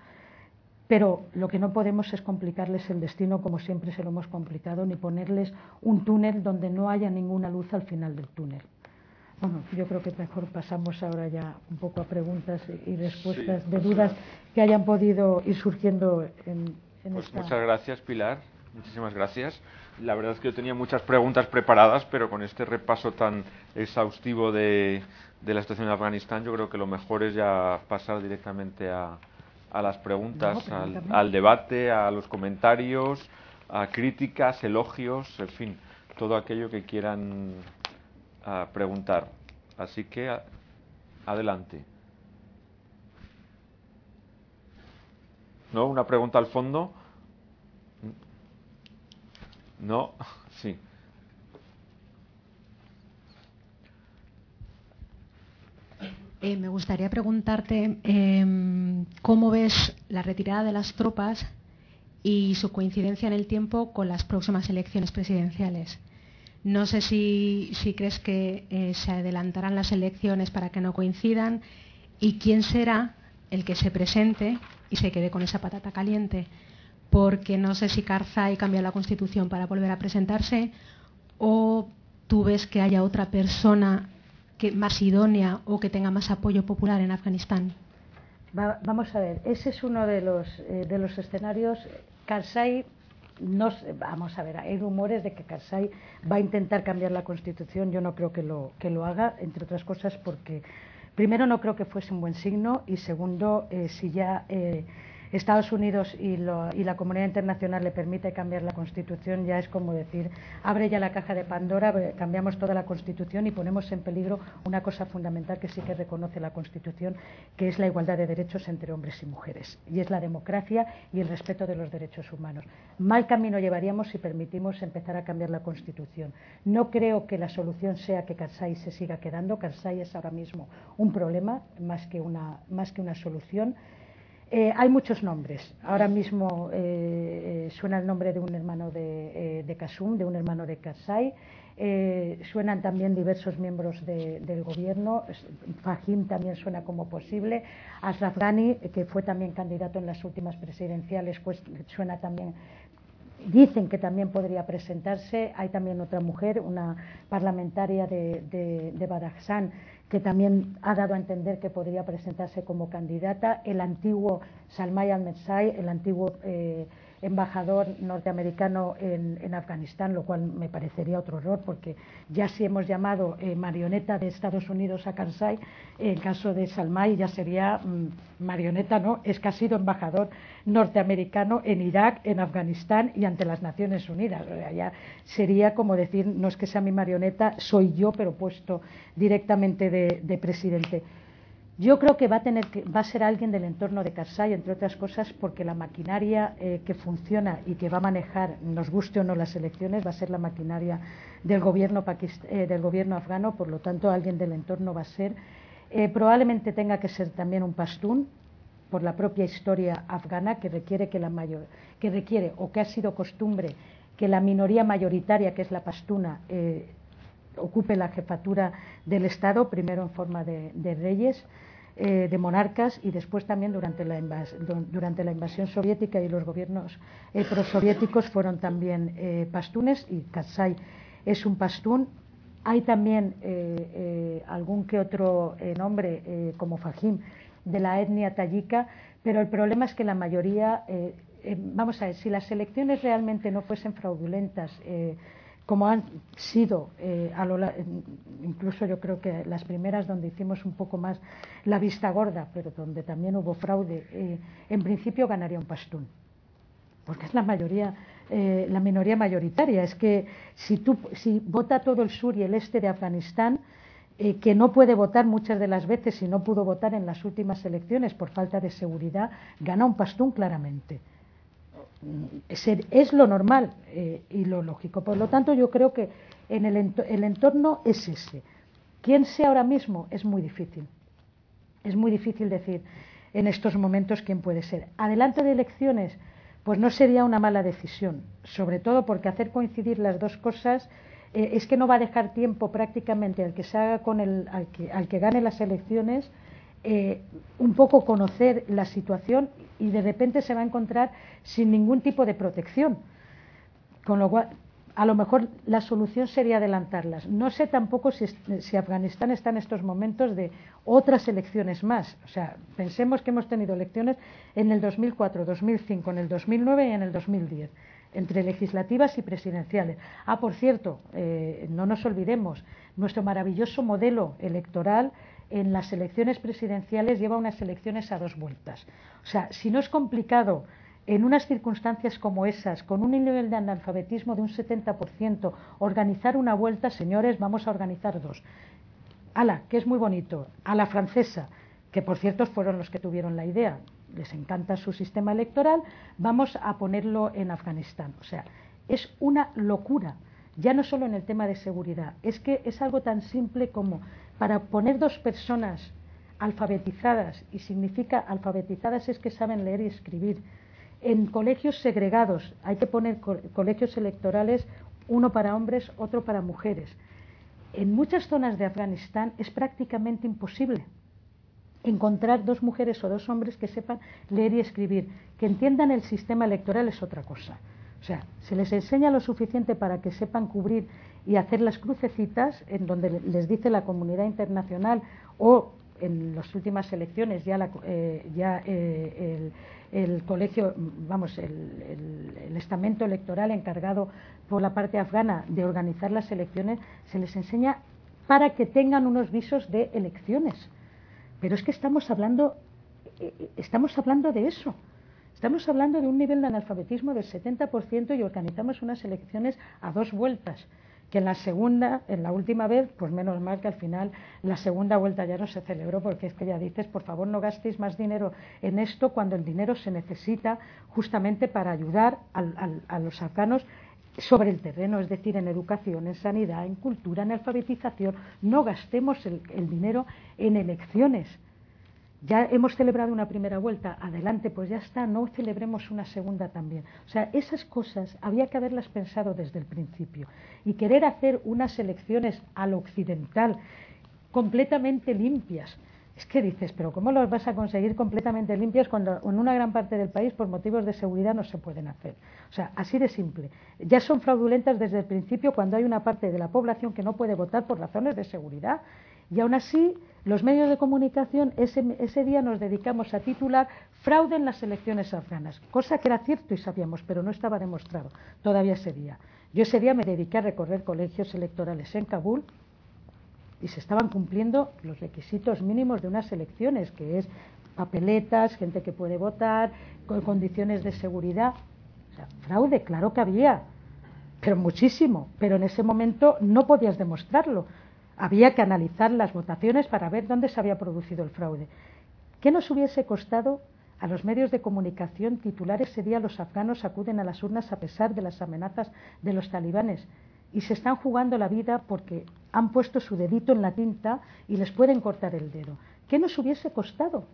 Pero lo que no podemos es complicarles el destino como siempre se lo hemos complicado, ni ponerles un túnel donde no haya ninguna luz al final del túnel. Bueno, yo creo que mejor pasamos ahora ya un poco a preguntas y respuestas de dudas que hayan podido ir surgiendo en, en pues Muchas gracias, Pilar. Muchísimas gracias. La verdad es que yo tenía muchas preguntas preparadas, pero con este repaso tan exhaustivo de, de la situación en Afganistán, yo creo que lo mejor es ya pasar directamente a, a las preguntas, al, debate, a los comentarios, a críticas, elogios, en fin, todo aquello que quieran ah, preguntar. Así que adelante. ¿No? ¿Una pregunta al fondo? ¿No? Sí. Eh, me gustaría preguntarte em, cómo ves la retirada de las tropas y su coincidencia en el tiempo con las próximas elecciones presidenciales. No sé si, crees que eh, se adelantarán las elecciones para que no coincidan y quién será el que se presente y se quede con esa patata caliente. Porque no sé si Karzai cambia la constitución para volver a presentarse o tú ves que haya otra persona que más idónea o que tenga más apoyo popular en Afganistán? vamos a ver, ese es uno de los, eh, de los escenarios. Karzai, no, vamos a ver, hay rumores de que Karzai va a intentar cambiar la Constitución. Yo no creo que lo, que lo haga, entre otras cosas porque, primero, no creo que fuese un buen signo y, segundo, eh, si ya. Eh, Estados Unidos y, la comunidad internacional le permite cambiar la Constitución, ya es como decir, abre ya la caja de Pandora, cambiamos toda la Constitución y ponemos en peligro una cosa fundamental que sí que reconoce la Constitución, que es la igualdad de derechos entre hombres y mujeres, y es la democracia y el respeto de los derechos humanos. Mal camino llevaríamos si permitimos empezar a cambiar la Constitución. No creo que la solución sea que Karzai se siga quedando. Karzai es ahora mismo un problema más que una, más que una solución. Eh, hay muchos nombres. Ahora mismo eh, eh, suena el nombre de un hermano de, de Kasum, de un hermano de Karzai. suenan también diversos miembros del gobierno. Fahim también suena como posible. Ashraf Ghani, que fue también candidato en las últimas presidenciales, pues suena también dicen que también podría presentarse. Hay también otra mujer, una parlamentaria de, de, de que también ha dado a entender que podría presentarse como candidata. El antiguo Salmay al-Mersai, el antiguo eh, embajador norteamericano en, Afganistán, lo cual me parecería otro error, porque ya si hemos llamado eh, marioneta de Estados Unidos a Karzai, en caso de Salmay ya sería mm, marioneta, ¿no? Es que ha sido embajador norteamericano en Irak, en Afganistán y ante las Naciones Unidas. ya sería como decir, no es que sea mi marioneta, soy yo, pero puesto directamente de presidente. Yo creo que va a, tener que, va a ser alguien del entorno de Karzai, entre otras cosas, porque la maquinaria eh, que funciona y que va a manejar, nos guste o no las elecciones, va a ser la maquinaria del gobierno, eh, del gobierno afgano, por lo tanto, alguien del entorno va a ser. Eh, probablemente tenga que ser también un pastún, por la propia historia afgana, que requiere que la mayor, que requiere o que ha sido costumbre que la minoría mayoritaria, que es la pastuna, ocupe la jefatura del Estado, primero en forma de reyes. Eh, de monarcas y después también durante la, durante la invasión soviética y los gobiernos eh, prosoviéticos fueron también eh, pastunes y Karzai es un pastún. Hay también algún que otro nombre como Fajim de la etnia tayika, pero el problema es que la mayoría, vamos a ver, si las elecciones realmente no fuesen fraudulentas, como han sido, eh, a lo, incluso yo creo que las primeras donde hicimos un poco más la vista gorda, pero donde también hubo fraude, eh, en principio ganaría un pastún, porque es la mayoría, eh, la minoría mayoritaria. Es que si, tú, si vota todo el sur y el este de Afganistán, que no puede votar muchas de las veces y no pudo votar en las últimas elecciones por falta de seguridad, gana un pastún claramente es lo normal eh, y lo lógico. Por lo tanto, yo creo que en el, entorno es ese, ¿Quién sea ahora mismo? Es muy difícil. Es muy difícil decir en estos momentos quién puede ser. Adelante de elecciones, pues no sería una mala decisión, sobre todo porque hacer coincidir las dos cosas eh, es que no va a dejar tiempo prácticamente al que se haga con el, al que, al que gane las elecciones eh, un poco conocer la situación y de repente se va a encontrar sin ningún tipo de protección. Con lo cual, a lo mejor la solución sería adelantarlas. No sé tampoco si, si, Afganistán está en estos momentos de otras elecciones más. O sea, pensemos que hemos tenido elecciones en el 2004, 2005, en el 2009 y en el 2010, entre legislativas y presidenciales. Ah, por cierto, eh, no nos olvidemos, nuestro maravilloso modelo electoral en las elecciones presidenciales lleva unas elecciones a dos vueltas. O sea, si no es complicado en unas circunstancias como esas, con un nivel de analfabetismo de un 70%, organizar una vuelta, señores, vamos a organizar dos. Ala, que es muy bonito, a la francesa, que por cierto fueron los que tuvieron la idea, les encanta su sistema electoral, vamos a ponerlo en Afganistán. O sea, es una locura, ya no solo en el tema de seguridad, es que es algo tan simple como para poner dos personas alfabetizadas, y significa alfabetizadas es que saben leer y escribir, en colegios segregados. Hay que poner colegios electorales, uno para hombres, otro para mujeres. En muchas zonas de Afganistán es prácticamente imposible encontrar dos mujeres o dos hombres que sepan leer y escribir. Que entiendan el sistema electoral es otra cosa. O sea, se les enseña lo suficiente para que sepan cubrir y hacer las crucecitas en donde les dice la comunidad internacional o en las últimas elecciones ya, la, eh, ya eh, el, el colegio, vamos, el, estamento electoral encargado por la parte afgana de organizar las elecciones, se les enseña para que tengan unos visos de elecciones. Pero es que estamos hablando, eh, eh, estamos hablando de eso. Estamos hablando de un nivel de analfabetismo del 70% y organizamos unas elecciones a dos vueltas que en la segunda, en la última vez, pues menos mal que al final la segunda vuelta ya no se celebró porque es que ya dices, por favor no gastéis más dinero en esto cuando el dinero se necesita justamente para ayudar a los afganos sobre el terreno, es decir, en educación, en sanidad, en cultura, en alfabetización. No gastemos el dinero en elecciones ya hemos celebrado una primera vuelta, adelante, pues ya está, no celebremos una segunda también. O sea, esas cosas había que haberlas pensado desde el principio. Y querer hacer unas elecciones al occidental completamente limpias. Es que dices, pero ¿cómo las vas a conseguir completamente limpias cuando en una gran parte del país por motivos de seguridad no se pueden hacer? O sea, así de simple. Ya son fraudulentas desde el principio cuando hay una parte de la población que no puede votar por razones de seguridad. Y aún así los medios de comunicación ese, día nos dedicamos a titular fraude en las elecciones afganas, cosa que era cierto y sabíamos, pero no estaba demostrado todavía ese día. Yo ese día me dediqué a recorrer colegios electorales en Kabul y se estaban cumpliendo los requisitos mínimos de unas elecciones, que es papeletas, gente que puede votar, con condiciones de seguridad. O sea, fraude, claro que había, pero muchísimo, pero en ese momento no podías demostrarlo. Había que analizar las votaciones para ver dónde se había producido el fraude. ¿Qué nos hubiese costado a los medios de comunicación titular ese día los afganos acuden a las urnas a pesar de las amenazas de los talibanes y se están jugando la vida porque han puesto su dedito en la tinta y les pueden cortar el dedo? ¿Qué nos hubiese costado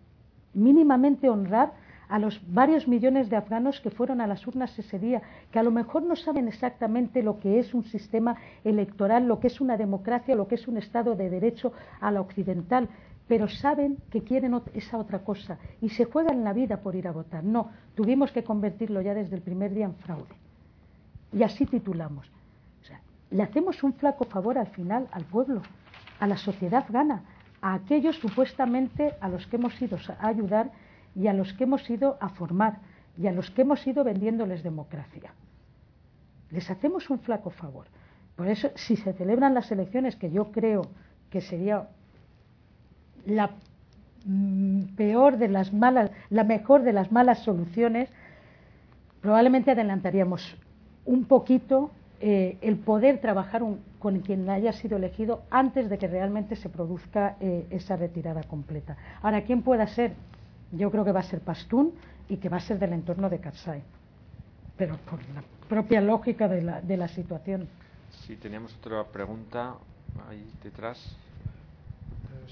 mínimamente honrar a los varios millones de afganos que fueron a las urnas ese día, que a lo mejor no saben exactamente lo que es un sistema electoral, lo que es una democracia, lo que es un Estado de Derecho a la occidental, pero saben que quieren esa otra cosa y se juegan la vida por ir a votar. No, tuvimos que convertirlo ya desde el primer día en fraude. Y así titulamos. Le hacemos un flaco favor al final al pueblo, a la sociedad afgana, a aquellos supuestamente a los que hemos ido a ayudar y a los que hemos ido a formar y a los que hemos ido vendiéndoles democracia. Les hacemos un flaco favor. Por eso, si se celebran las elecciones, que yo creo que sería la mm, peor de las malas, la mejor de las malas soluciones, probablemente adelantaríamos un poquito eh, el poder trabajar con quien haya sido elegido antes de que realmente se produzca eh, esa retirada completa. Ahora, ¿quién pueda ser? yo creo que va a ser Pastún y que va a ser del entorno de Karzai, pero por la propia lógica de la, de la situación. Sí, teníamos otra pregunta ahí detrás.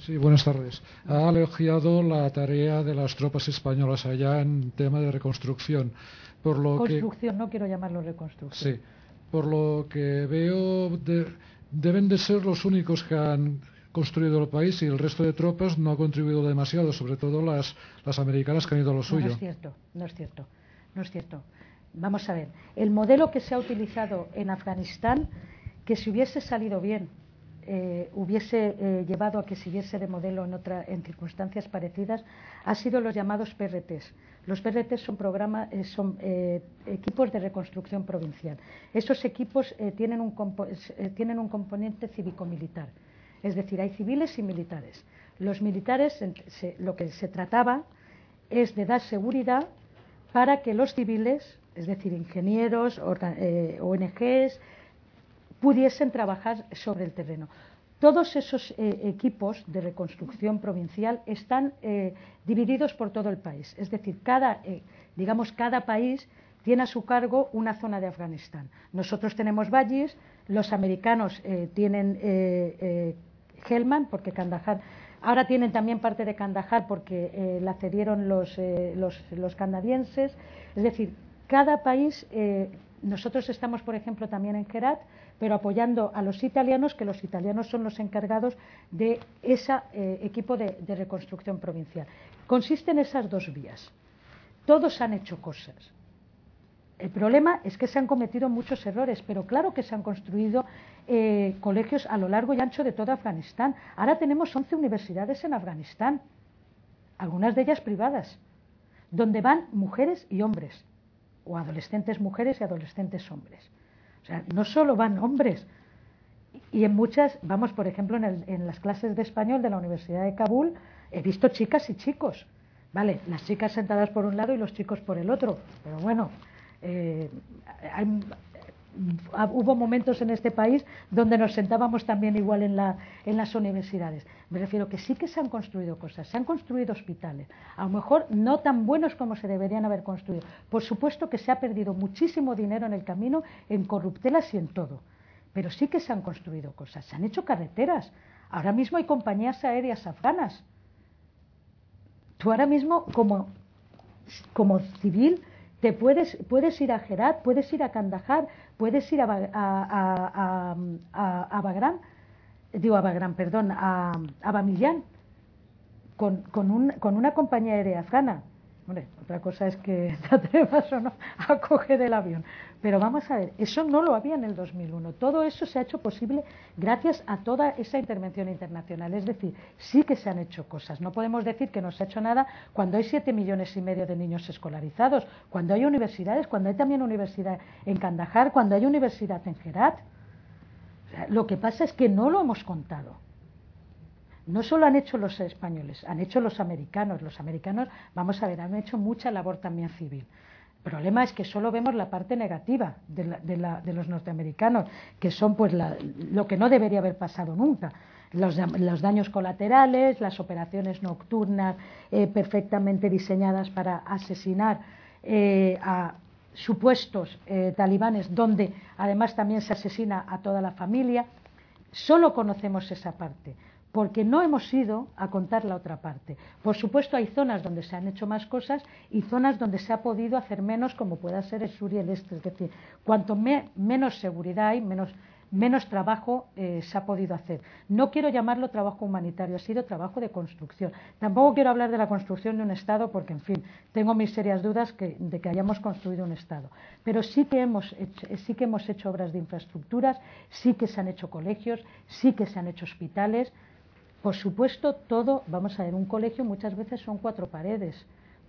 Sí, buenas tardes. Ha elogiado la tarea de las tropas españolas allá en tema de reconstrucción. Por lo Construcción, no quiero llamarlo reconstrucción. Sí, por lo que veo, deben de ser los únicos que han construido el país y el resto de tropas no ha contribuido demasiado, sobre todo las, las americanas que han ido a lo suyo. No, es cierto, no es cierto, no es cierto. Vamos a ver, el modelo que se ha utilizado en Afganistán, que si hubiese salido bien, eh, hubiese eh, llevado a que siguiese de modelo en, otra, en circunstancias parecidas, ha sido los llamados PRTs. Los PRTs son, programa, eh, son equipos de reconstrucción provincial. Esos equipos tienen un, tienen un componente cívico-militar. Es decir, hay civiles y militares. Los militares, lo que se trataba es de dar seguridad para que los civiles, es decir, ingenieros, ONGs, pudiesen trabajar sobre el terreno. Todos esos eh, equipos de reconstrucción provincial están eh, divididos por todo el país. Es decir, cada, digamos, cada país tiene a su cargo una zona de Afganistán. Nosotros tenemos valles, los americanos tienen Helmand, porque Kandahar. Ahora tienen también parte de Kandahar porque eh, la cedieron los, eh, los, canadienses. Es decir, cada país, eh, nosotros estamos, por ejemplo, también en Herat, pero apoyando a los italianos, que los italianos son los encargados de ese equipo de, reconstrucción provincial. Consiste en esas dos vías. Todos han hecho cosas. El problema es que se han cometido muchos errores, pero claro que se han construido eh, colegios a lo largo y ancho de todo Afganistán. Ahora tenemos 11 universidades en Afganistán, algunas de ellas privadas, donde van mujeres y hombres, o adolescentes mujeres y adolescentes hombres. O sea, no solo van hombres, y en muchas, vamos, por ejemplo, en, en las clases de español de la Universidad de Kabul, he visto chicas y chicos. Vale, las chicas sentadas por un lado y los chicos por el otro, pero bueno, eh, hubo momentos en este país donde nos sentábamos también igual en, las universidades. Me refiero que sí que se han construido cosas, se han construido hospitales, a lo mejor no tan buenos como se deberían haber construido. Por supuesto que se ha perdido muchísimo dinero en el camino, en corruptelas y en todo, pero sí que se han construido cosas, se han hecho carreteras. Ahora mismo hay compañías aéreas afganas. Tú ahora mismo, como, como civil, te puedes, puedes ir a Herat, puedes ir a Kandahar, puedes ir a, a, a, Bagram, digo a Bagram, perdón, a, a Bamillán, con, con, un, con una compañía aérea afgana otra cosa es que te atrevas o no a coger el avión. Pero vamos a ver, eso no lo había en el 2001. Todo eso se ha hecho posible gracias a toda esa intervención internacional. Es decir, sí que se han hecho cosas. No podemos decir que no se ha hecho nada cuando hay siete millones y medio de niños escolarizados, cuando hay universidades, cuando hay también universidad en Kandahar, cuando hay universidad en Herat. lo que pasa es que no lo hemos contado no solo han hecho los españoles, han hecho los americanos. Los americanos, vamos a ver, han hecho mucha labor también civil. El problema es que solo vemos la parte negativa de, los norteamericanos, que son pues lo que no debería haber pasado nunca. Los, daños colaterales, las operaciones nocturnas eh, perfectamente diseñadas para asesinar eh, a supuestos eh, talibanes, donde además también se asesina a toda la familia. Solo conocemos esa parte porque no hemos ido a contar la otra parte. Por supuesto, hay zonas donde se han hecho más cosas y zonas donde se ha podido hacer menos, como pueda ser el sur y el este. Es decir, cuanto menos seguridad hay, menos, menos trabajo eh, se ha podido hacer. No quiero llamarlo trabajo humanitario, ha sido trabajo de construcción. Tampoco quiero hablar de la construcción de un Estado, porque, en fin, tengo mis serias dudas de que hayamos construido un Estado. Pero sí que, hemos hecho, sí que hemos hecho obras de infraestructuras, sí que se han hecho colegios, sí que se han hecho hospitales por supuesto, todo, vamos a ver, un colegio muchas veces son cuatro paredes,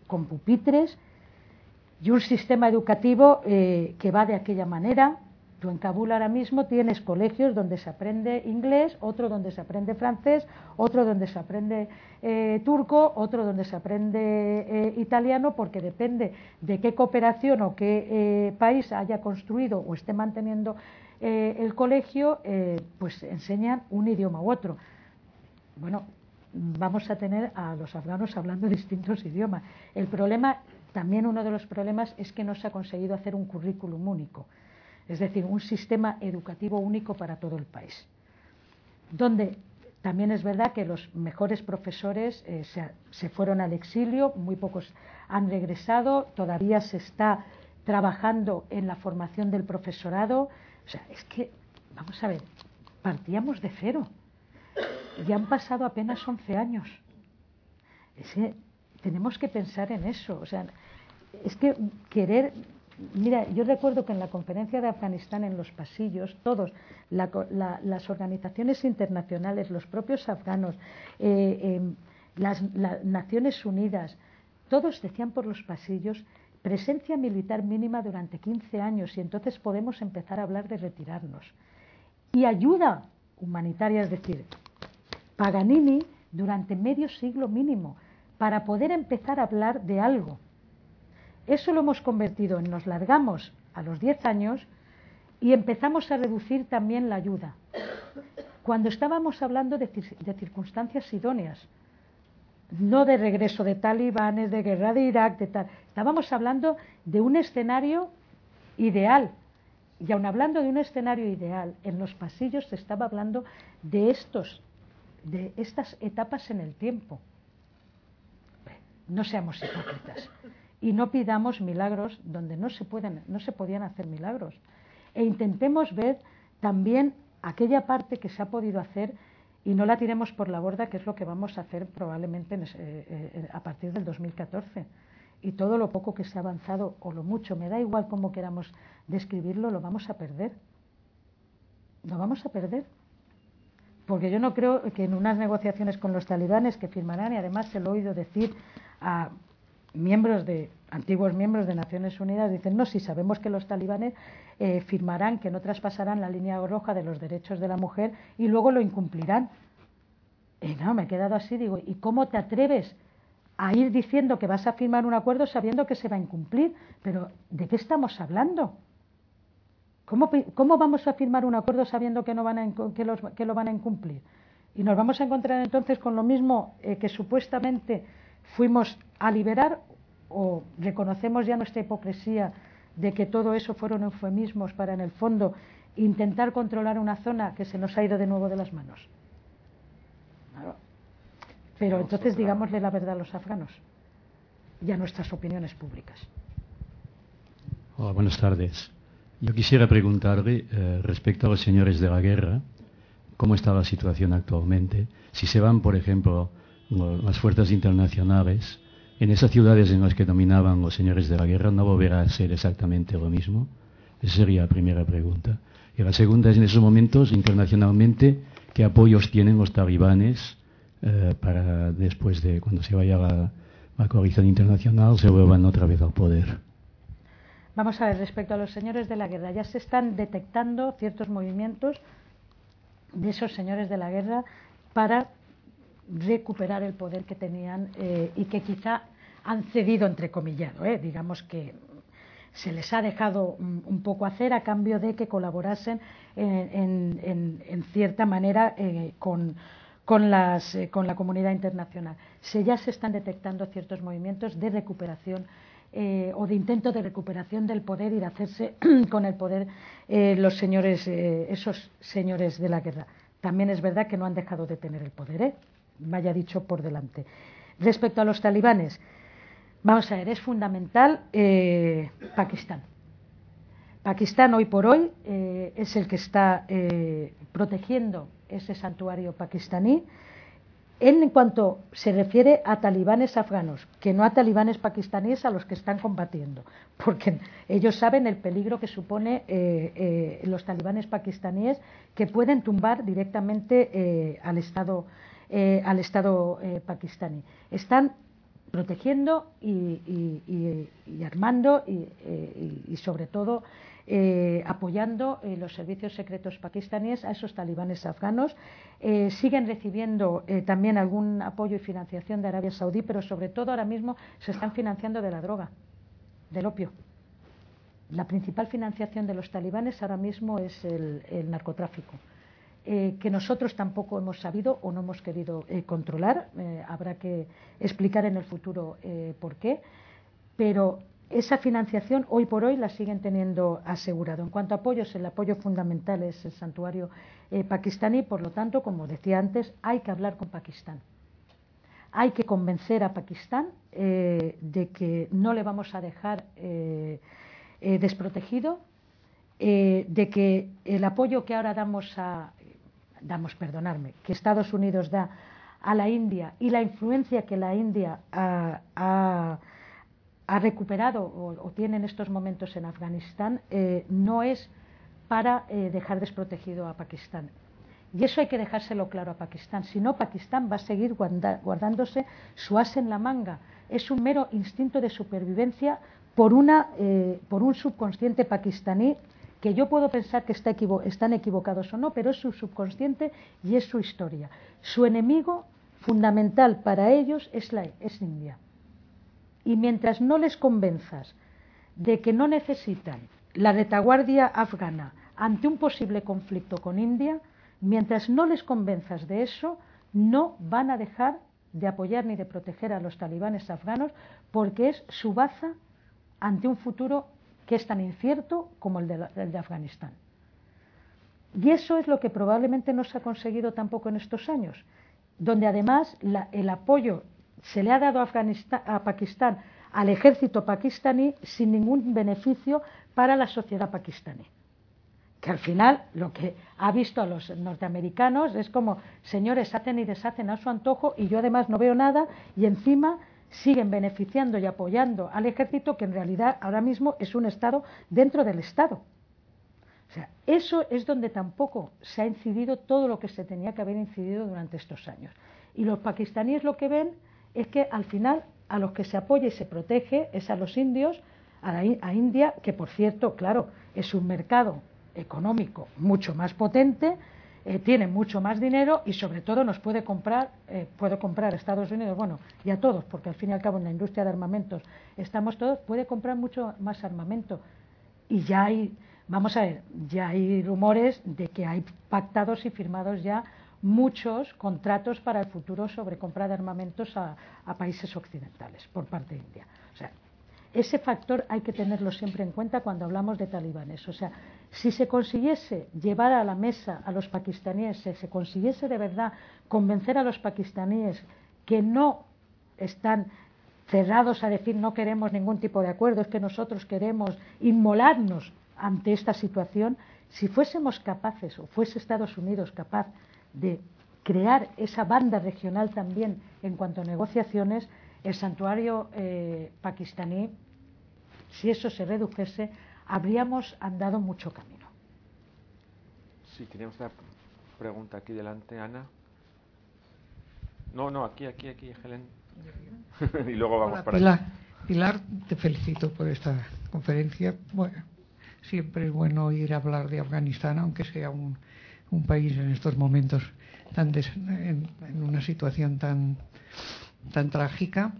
con pupitres y un sistema educativo eh, que va de aquella manera. Tú en Kabul ahora mismo tienes colegios donde se aprende inglés, otro donde se aprende francés, otro donde se aprende eh, turco, otro donde se aprende eh, italiano, porque depende de qué cooperación o qué país haya construido o esté manteniendo el colegio, pues enseñan un idioma u otro bueno, vamos a tener a los afganos hablando distintos idiomas. El problema, también uno de los problemas, es que no se ha conseguido hacer un currículum único, es decir, un sistema educativo único para todo el país, donde También es verdad que los mejores profesores eh, se, fueron al exilio, muy pocos han regresado, todavía se está trabajando en la formación del profesorado. O sea, es que, vamos a ver, partíamos de cero. Ya han pasado apenas 11 años. Tenemos que pensar en eso. O sea, es que querer Mira, yo recuerdo que en la conferencia de Afganistán, en los pasillos, todos, las organizaciones internacionales, los propios afganos, eh, em, las, Naciones Unidas, todos decían por los pasillos presencia militar mínima durante 15 años y entonces podemos empezar a hablar de retirarnos. Y ayuda humanitaria, es decir, Paganini durante medio siglo mínimo, para poder empezar a hablar de algo. Eso lo hemos convertido en nos largamos a los 10 años y empezamos a reducir también la ayuda. Cuando estábamos hablando de, circunstancias idóneas, no de regreso de talibanes, de guerra de Irak, de tal. Estábamos hablando de un escenario ideal. Y aun hablando de un escenario ideal, en los pasillos se estaba hablando de estos, de estas etapas en el tiempo. No seamos hipócritas y no pidamos milagros donde no se, pueden, no se podían hacer milagros. E intentemos ver también aquella parte que se ha podido hacer y no la tiremos por la borda, que es lo que vamos a hacer probablemente eh, eh, a partir del 2014. Y todo lo poco que se ha avanzado, o lo mucho, me da igual cómo queramos describirlo, lo vamos a perder. Lo vamos a perder. Porque yo no creo que en unas negociaciones con los talibanes que firmarán, y además se lo he oído decir a miembros de antiguos miembros de Naciones Unidas dicen no si sabemos que los talibanes eh, firmarán que no traspasarán la línea roja de los derechos de la mujer y luego lo incumplirán y no me he quedado así digo y cómo te atreves a ir diciendo que vas a firmar un acuerdo sabiendo que se va a incumplir pero de qué estamos hablando ¿Cómo, cómo vamos a firmar un acuerdo sabiendo que, no van a, que, los, que lo van a incumplir? Y nos vamos a encontrar entonces con lo mismo eh, que supuestamente fuimos a liberar o reconocemos ya nuestra hipocresía de que todo eso fueron eufemismos para en el fondo intentar controlar una zona que se nos ha ido de nuevo de las manos. Pero entonces digámosle la verdad a los afganos y a nuestras opiniones públicas. Hola, buenas tardes. Yo quisiera preguntarle eh, respecto a los señores de la guerra, cómo está la situación actualmente. Si se van, por ejemplo, las fuerzas internacionales, en esas ciudades en las que dominaban los señores de la guerra, no volverá a ser exactamente lo mismo? Esa sería la primera pregunta. Y la segunda es, en esos momentos, internacionalmente, ¿qué apoyos tienen los talibanes eh, para después de, cuando se vaya la, coalición internacional, se vuelvan otra vez al poder? Vamos a ver, respecto a los señores de la guerra, ya se están detectando ciertos movimientos de esos señores de la guerra para recuperar el poder que tenían eh, y que quizá han cedido entrecomillado, ¿eh? digamos que se les ha dejado un, poco hacer a cambio de que colaborasen en, cierta manera eh, con, con, las, eh, con, la comunidad internacional. Se, ya se están detectando ciertos movimientos de recuperación o de intento de recuperación del poder y de hacerse con el poder los señores, esos señores de la guerra. También es verdad que no han dejado de tener el poder vaya dicho por delante. Respecto a los talibanes, vamos a ver, es fundamental eh, Pakistán. Pakistán hoy por hoy eh, es el que está eh, protegiendo ese santuario pakistaní en cuanto se refiere a talibanes afganos, que no a talibanes pakistaníes a los que están combatiendo, porque ellos saben el peligro que supone los talibanes pakistaníes que pueden tumbar directamente al Estado eh, al Estado eh, pakistaní. Están protegiendo y, armando y, eh, sobre todo apoyando los servicios secretos pakistaníes a esos talibanes afganos. siguen recibiendo también algún apoyo y financiación de Arabia Saudí, pero sobre todo ahora mismo se están financiando de la droga, del opio. La principal financiación de los talibanes ahora mismo es el narcotráfico. Eh, que nosotros tampoco hemos sabido o no hemos querido eh, controlar. Eh, habrá que explicar en el futuro por qué. Pero esa financiación hoy por hoy la siguen teniendo asegurado. En cuanto a apoyos, el apoyo fundamental es el santuario eh, pakistaní, por lo tanto, como decía antes, hay que hablar con Pakistán. Hay que convencer a Pakistán eh, de que no le vamos a dejar eh, desprotegido, de que el apoyo que ahora damos a, damos, perdonarme, que Estados Unidos da a la India y la influencia que la India ha ha recuperado o, tiene en estos momentos en Afganistán eh, no es para eh, dejar desprotegido a Pakistán. Y eso hay que dejárselo claro a Pakistán. Si no, Pakistán va a seguir guardándose su as en la manga. Es un mero instinto de supervivencia por, una, eh, por un subconsciente pakistaní que yo puedo pensar que está están equivocados o no, pero es su subconsciente y es su historia. Su enemigo fundamental para ellos es, la, es India. Y mientras no les convenzas de que no necesitan la retaguardia afgana ante un posible conflicto con India, mientras no les convenzas de eso, no van a dejar de apoyar ni de proteger a los talibanes afganos porque es su baza ante un futuro que es tan incierto como el de, Afganistán. Y eso es lo que probablemente no se ha conseguido tampoco en estos años, donde además el apoyo se le ha dado a, Pakistán al ejército pakistaní sin ningún beneficio para la sociedad pakistaní. Que al final lo que ha visto a los norteamericanos es como, señores, hacen y deshacen a su antojo y yo además no veo nada y encima siguen beneficiando y apoyando al ejército que en realidad ahora mismo es un Estado dentro del Estado. O sea, eso es donde tampoco se ha incidido todo lo que se tenía que haber incidido durante estos años. Y los pakistaníes lo que ven es que al final a los que se apoya y se protege es a los indios, a, India, que por cierto, claro, es un mercado económico mucho más potente, eh, tiene mucho más dinero y sobre todo nos puede comprar, eh, puede comprar a Estados Unidos, bueno, y a todos, porque al fin y al cabo en la industria de armamentos estamos todos, puede comprar mucho más armamento. Y ya hay, vamos a ver, ya hay rumores de que hay pactados y firmados ya muchos contratos para el futuro sobre compra de armamentos a, países occidentales por parte de India. O sea, ese factor hay que tenerlo siempre en cuenta cuando hablamos de talibanes. O sea, si se consiguiese llevar a la mesa a los pakistaníes, si se consiguiese de verdad convencer a los pakistaníes que no están cerrados a decir no queremos ningún tipo de acuerdo, es que nosotros queremos inmolarnos ante esta situación, si fuésemos capaces, o fuese Estados Unidos capaz de crear esa banda regional también en cuanto a negociaciones, el santuario eh, pakistaní, si eso se redujese, habríamos andado mucho camino. Sí, teníamos una pregunta aquí delante, Ana. No, no, aquí, aquí, aquí, Helen. y luego vamos para Pilar, Pilar, te felicito por esta conferencia. Bueno, siempre es bueno ir a hablar de Afganistán, aunque sea un un país en estos momentos tan en, una situación tan, tan trágica,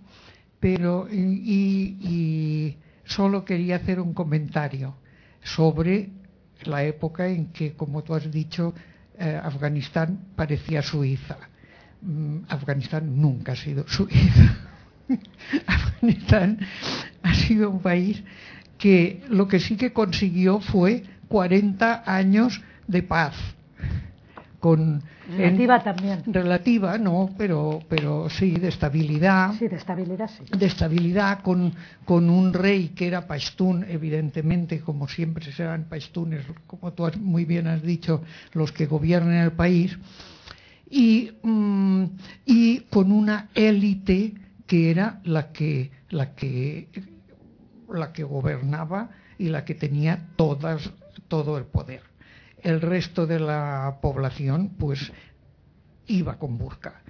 pero y, solo quería hacer un comentario sobre la época en que, como tú has dicho, eh, Afganistán parecía Suiza. Mm, Afganistán nunca ha sido Suiza. Afganistán ha sido un país que lo que sí que consiguió fue 40 años de paz con relativa también. relativa no pero pero sí de estabilidad. Sí de estabilidad sí. De estabilidad con, con un rey que era paistún evidentemente como siempre serán paistunes como tú muy bien has dicho los que gobiernan el país. Y mm, y con una élite que era la que la que la que gobernaba y la que tenía todas todo el poder el resto de la población pues iba con burka.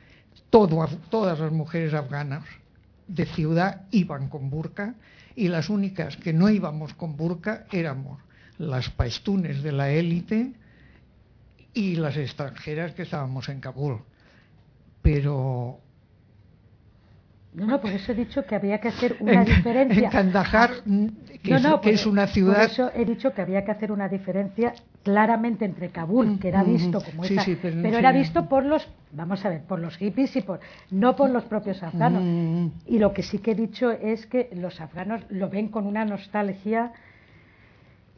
todas las mujeres afganas de ciudad iban con burka y las únicas que no íbamos con burka éramos las paistunes de la élite y las extranjeras que estábamos en Kabul. Pero No, no, por eso he dicho que había que hacer una diferencia. En Kandahar, que, es, una ciudad. Por eso he dicho que había que hacer una diferencia claramente entre Kabul, que era visto como esa, pero, era visto por los, vamos a ver, por los hippies y por, no por los propios afganos. Y lo que sí que he dicho es que los afganos lo ven con una nostalgia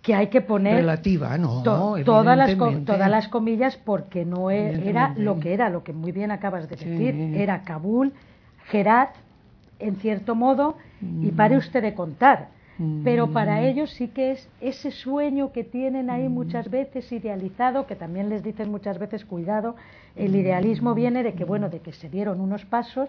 que hay que poner relativa, no, todas las todas las comillas porque no e, era lo que era, lo que muy bien acabas de decir, era Kabul, Herat, en cierto modo, y pare usted de contar. Pero para ellos sí que es ese sueño que tienen ahí muchas veces idealizado, que también les dicen muchas veces, cuidado, el idealismo viene de que, bueno, de que se dieron unos pasos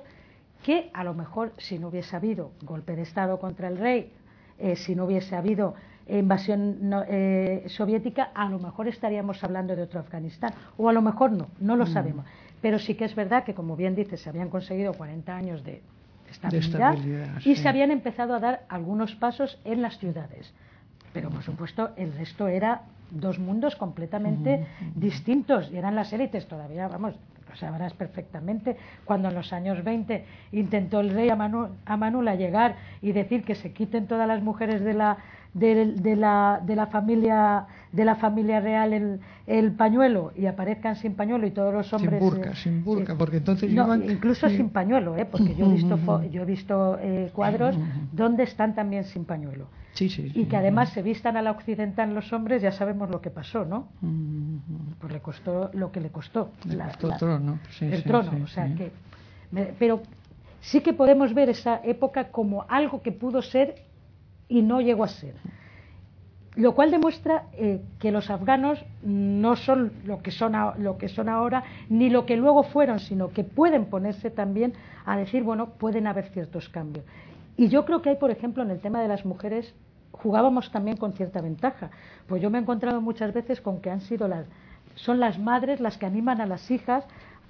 que a lo mejor si no hubiese habido golpe de Estado contra el rey, eh, si no hubiese habido invasión eh, soviética, a lo mejor estaríamos hablando de otro Afganistán, o a lo mejor no, no lo mm. sabemos. Pero sí que es verdad que, como bien dice, se habían conseguido 40 años de estabilidad, y se habían empezado a dar algunos pasos en las ciudades. Pero, por supuesto, el resto era dos mundos completamente distintos y eran las élites todavía, vamos, lo sabrás perfectamente, cuando en los años 20 intentó el rey Amanula llegar y decir que se quiten todas las mujeres de la de, la, de, la, familia de la familia real el, el, pañuelo y aparezcan sin pañuelo y todos los hombres sin burka, eh, sin burka porque entonces incluso sin pañuelo ¿eh? porque yo he visto yo he visto eh, cuadros donde están también sin pañuelo. Sí, sí, y que además se vistan a la occidental los hombres ya sabemos lo que pasó no pues le costó lo que le costó. El trono el trono o sea que pero sí que podemos ver esa época como algo que pudo ser y no llegó a ser. Lo cual demuestra eh, que los afganos no son lo que son, lo que son ahora ni lo que luego fueron, sino que pueden ponerse también a decir, bueno, pueden haber ciertos cambios. Y yo creo que hay, por ejemplo, en el tema de las mujeres, jugábamos también con cierta ventaja. Pues yo me he encontrado muchas veces con que han sido las, son las madres las que animan a las hijas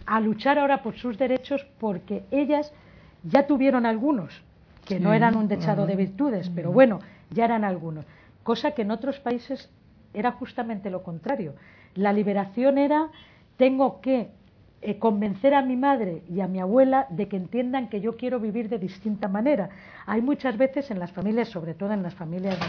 a luchar ahora por sus derechos porque ellas ya tuvieron algunos que no eran un dechado de virtudes, pero bueno, ya eran algunos. Cosa que en otros países era justamente lo contrario. La liberación era, tengo que eh, convencer a mi madre y a mi abuela de que entiendan que yo quiero vivir de distinta manera. Hay muchas veces en las familias, sobre todo en las familias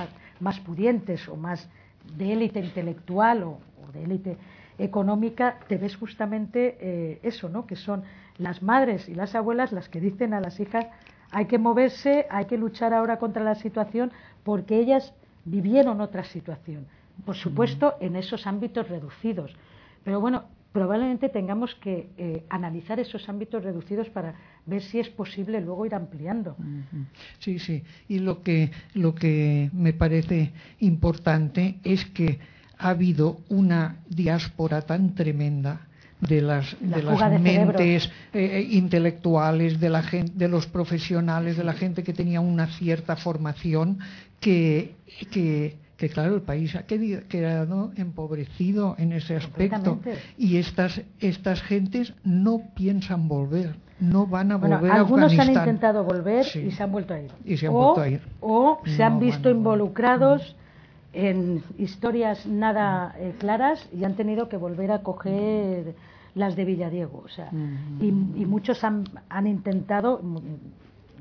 más, pudientes o más de élite intelectual o, de élite económica, te ves justamente eh, eso, ¿no? Que son las madres y las abuelas las que dicen a las hijas hay que moverse, hay que luchar ahora contra la situación porque ellas vivieron otra situación. Por supuesto, en esos ámbitos reducidos. Pero bueno, probablemente tengamos que eh, analizar esos ámbitos reducidos para ver si es posible luego ir ampliando. Sí, sí. Y lo que, lo que me parece importante es que ha habido una diáspora tan tremenda de las, de las mentes eh, eh, intelectuales, de, la gente, de los profesionales, de la gente que tenía una cierta formación, que, que, que claro, el país ha quedado empobrecido en ese aspecto. Y estas, estas gentes no piensan volver, no van a volver a Algunos han intentado volver y se han vuelto a ir. Y se han o, vuelto a ir. O se han visto involucrados en historias nada eh, claras y han tenido que volver a coger las de Villadiego. O sea, y, muchos han, han, intentado,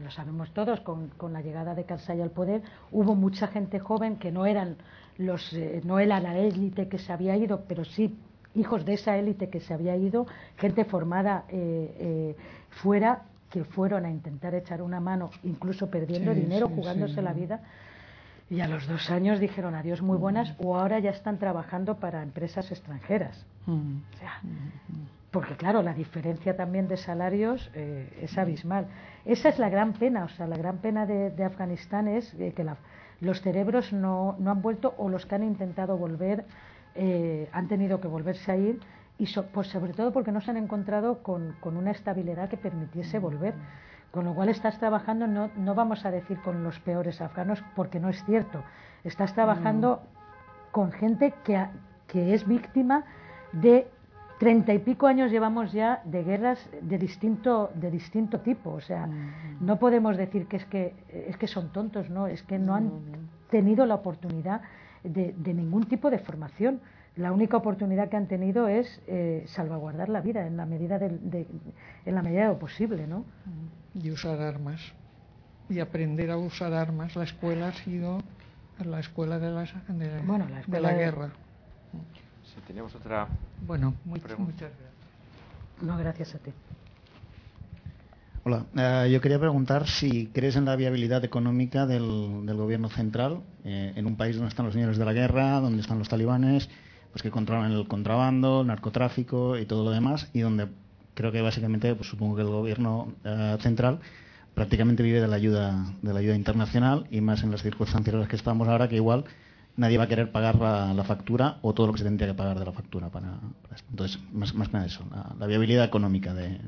lo sabemos todos, con, con la llegada de Karzai al poder, hubo mucha gente joven que no eran los eh, no era la élite que se había ido, pero sí hijos de esa élite que se había ido, gente formada eh, fuera que fueron a intentar echar una mano, incluso perdiendo dinero, jugándose la vida y a los dos años dijeron adiós muy buenas o ahora ya están trabajando para empresas extranjeras. Mm. porque claro, la diferencia también de salarios eh, es abismal. Esa es la gran pena, o sea, la gran pena de, Afganistán es eh, que los cerebros no, no, han vuelto o los que han intentado volver eh, han tenido que volverse a ir y pues sobre todo porque no se han encontrado con, con una estabilidad que permitiese volver. Con lo cual estás trabajando, no, no vamos a decir con los peores afganos, porque no es cierto. Estás trabajando mm. con gente que, que es víctima de treinta y pico años llevamos ya de guerras de distinto, de distinto tipo. O sea, mm. no podemos decir que es, que es que son tontos, no, es que no han tenido la oportunidad de, de ningún tipo de formación. La única oportunidad que han tenido es eh, salvaguardar la vida en la medida de, en la medida de lo posible, ¿no? Mm. Y usar armas. Y aprender a usar armas. La escuela ha sido la escuela de, las, de, Bueno, la de escuela la de- guerra. Si tenemos otra Bueno, muy- muchas gracias. No, gracias a ti. Hola, eh, yo quería preguntar si crees en la viabilidad económica del, del gobierno central eh, en un país donde están los señores de la guerra, donde están los talibanes, pues que controlan el contrabando, el narcotráfico y todo lo demás, y donde creo que básicamente, pues supongo que el gobierno eh, central prácticamente vive de la ayuda de la ayuda internacional y más en las circunstancias en las que estamos ahora, que igual nadie va a querer pagar la, factura o todo lo que se tendría que pagar de la factura para. Entonces, más, que nada eso, la, viabilidad económica de,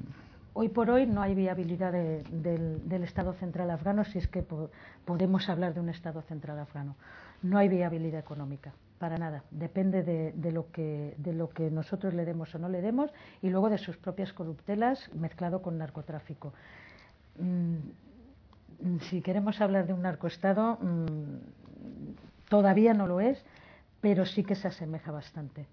Hoy por hoy no hay viabilidad de- del, Estado central afgano si es que po- podemos hablar de un Estado central afgano. No hay viabilidad económica, para nada. Depende de, de lo que, de lo que nosotros le demos o no le demos y luego de sus propias corruptelas mezclado con narcotráfico. Mm, si queremos hablar de un narcoestado, mm, todavía no lo es, pero sí que se asemeja bastante.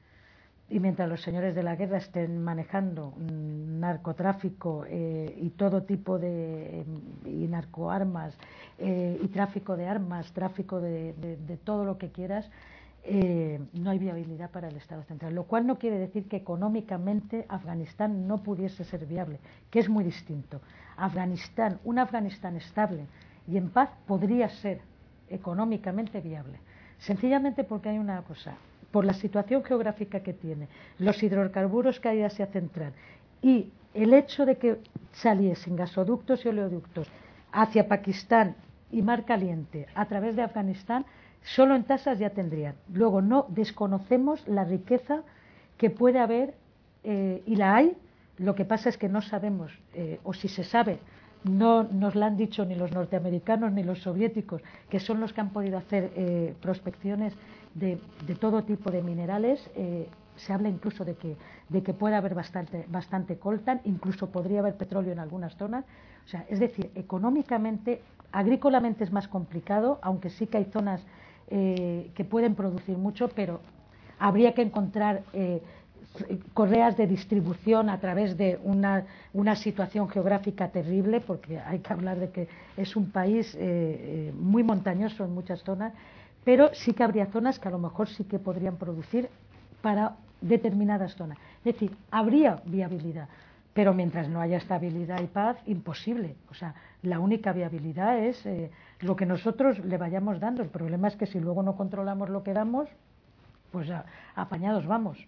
Y mientras los señores de la guerra estén manejando mm, narcotráfico eh, y todo tipo de y narcoarmas eh, y tráfico de armas, tráfico de- de todo lo que quieras, eh, no hay viabilidad para el Estado central. Lo cual no quiere decir que económicamente Afganistán no pudiese ser viable, que es muy distinto. Afganistán, un Afganistán estable y en paz podría ser económicamente viable. Sencillamente porque hay una cosa, por la situación geográfica que tiene, los hidrocarburos que hay en Asia Central y el hecho de que saliesen gasoductos y oleoductos hacia Pakistán y Mar Caliente a través de Afganistán, solo en tasas ya tendrían. Luego no desconocemos la riqueza que puede haber eh, y la hay. Lo que pasa es que no sabemos, eh, o si se sabe, no nos la han dicho ni los norteamericanos ni los soviéticos, que son los que han podido hacer eh, prospecciones de, de todo tipo de minerales. eh, se habla incluso de que, de que puede haber bastante, bastante coltan, incluso podría haber petróleo en algunas zonas. O sea, es decir, económicamente, agrícolamente es más complicado, aunque sí que hay zonas eh, que pueden producir mucho, pero habría que encontrar eh, correas de distribución a través de una, una situación geográfica terrible, porque hay que hablar de que es un país eh, eh, muy montañoso en muchas zonas, pero sí que habría zonas que a lo mejor sí que podrían producir para determinadas zonas. Es decir, habría viabilidad, pero mientras no haya estabilidad y paz, imposible. O sea, la única viabilidad es eh, lo que nosotros le vayamos dando. El problema es que si luego no controlamos lo que damos, pues apañados vamos,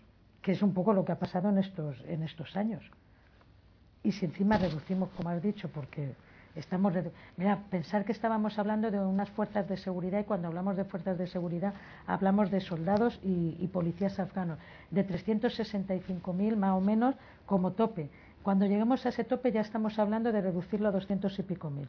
que es un poco lo que ha pasado en estos, en estos años. Y si encima reducimos, como has dicho, porque estamos... Mira, pensar que estábamos hablando de unas fuerzas de seguridad y cuando hablamos de fuerzas de seguridad hablamos de soldados y, y policías afganos, de 365.000 más o menos como tope. Cuando lleguemos a ese tope ya estamos hablando de reducirlo a 200 y pico mil